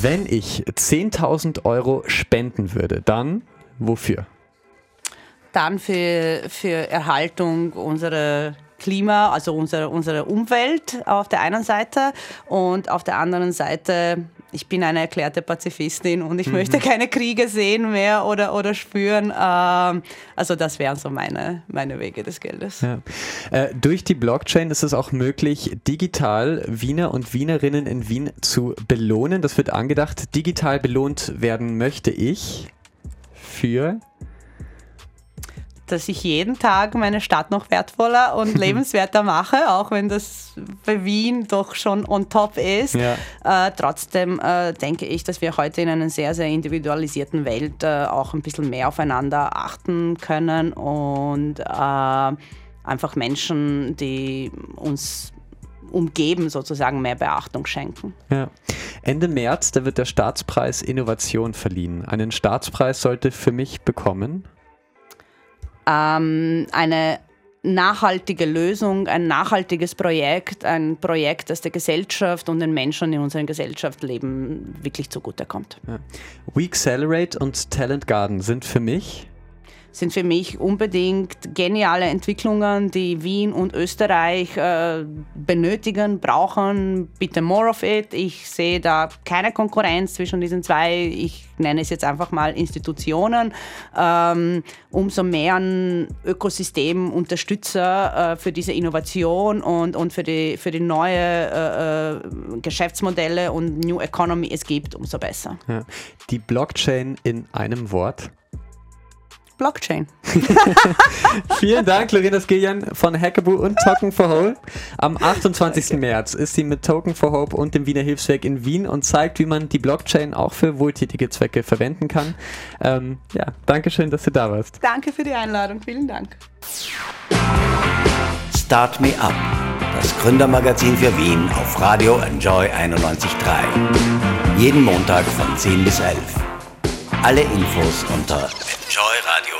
Wenn ich 10.000 Euro spenden würde, dann wofür? Dann für, für Erhaltung unserer Klima, also unsere, unsere Umwelt auf der einen Seite und auf der anderen Seite ich bin eine erklärte Pazifistin und ich mhm. möchte keine Kriege sehen mehr oder, oder spüren. Ähm, also das wären so meine, meine Wege des Geldes. Ja. Äh, durch die Blockchain ist es auch möglich, digital Wiener und Wienerinnen in Wien zu belohnen. Das wird angedacht. Digital belohnt werden möchte ich für dass ich jeden Tag meine Stadt noch wertvoller und lebenswerter mache, auch wenn das bei Wien doch schon on top ist. Ja. Äh, trotzdem äh, denke ich, dass wir heute in einer sehr, sehr individualisierten Welt äh, auch ein bisschen mehr aufeinander achten können und äh, einfach Menschen, die uns umgeben, sozusagen mehr Beachtung schenken. Ja. Ende März, da wird der Staatspreis Innovation verliehen. Einen Staatspreis sollte für mich bekommen ähm, eine nachhaltige Lösung, ein nachhaltiges Projekt, ein Projekt, das der Gesellschaft und den Menschen in unserer Gesellschaft leben, wirklich zugutekommt. Ja. We Accelerate und Talent Garden sind für mich sind für mich unbedingt geniale Entwicklungen, die Wien und Österreich äh, benötigen, brauchen. Bitte more of it. Ich sehe da keine Konkurrenz zwischen diesen zwei. Ich nenne es jetzt einfach mal Institutionen. Ähm, umso mehr ein Ökosystem Unterstützer äh, für diese Innovation und, und für, die, für die neue äh, Geschäftsmodelle und New Economy es gibt, umso besser. Ja. Die Blockchain in einem Wort. Blockchain. Vielen Dank, Lorena Skillian von Hackaboo und Token for Hope. Am 28. Danke. März ist sie mit Token for Hope und dem Wiener Hilfswerk in Wien und zeigt, wie man die Blockchain auch für wohltätige Zwecke verwenden kann. Ähm, ja, danke schön, dass du da warst. Danke für die Einladung. Vielen Dank. Start Me Up, das Gründermagazin für Wien auf Radio Enjoy 91.3. Jeden Montag von 10 bis 11. Alle Infos unter Enjoy Radio.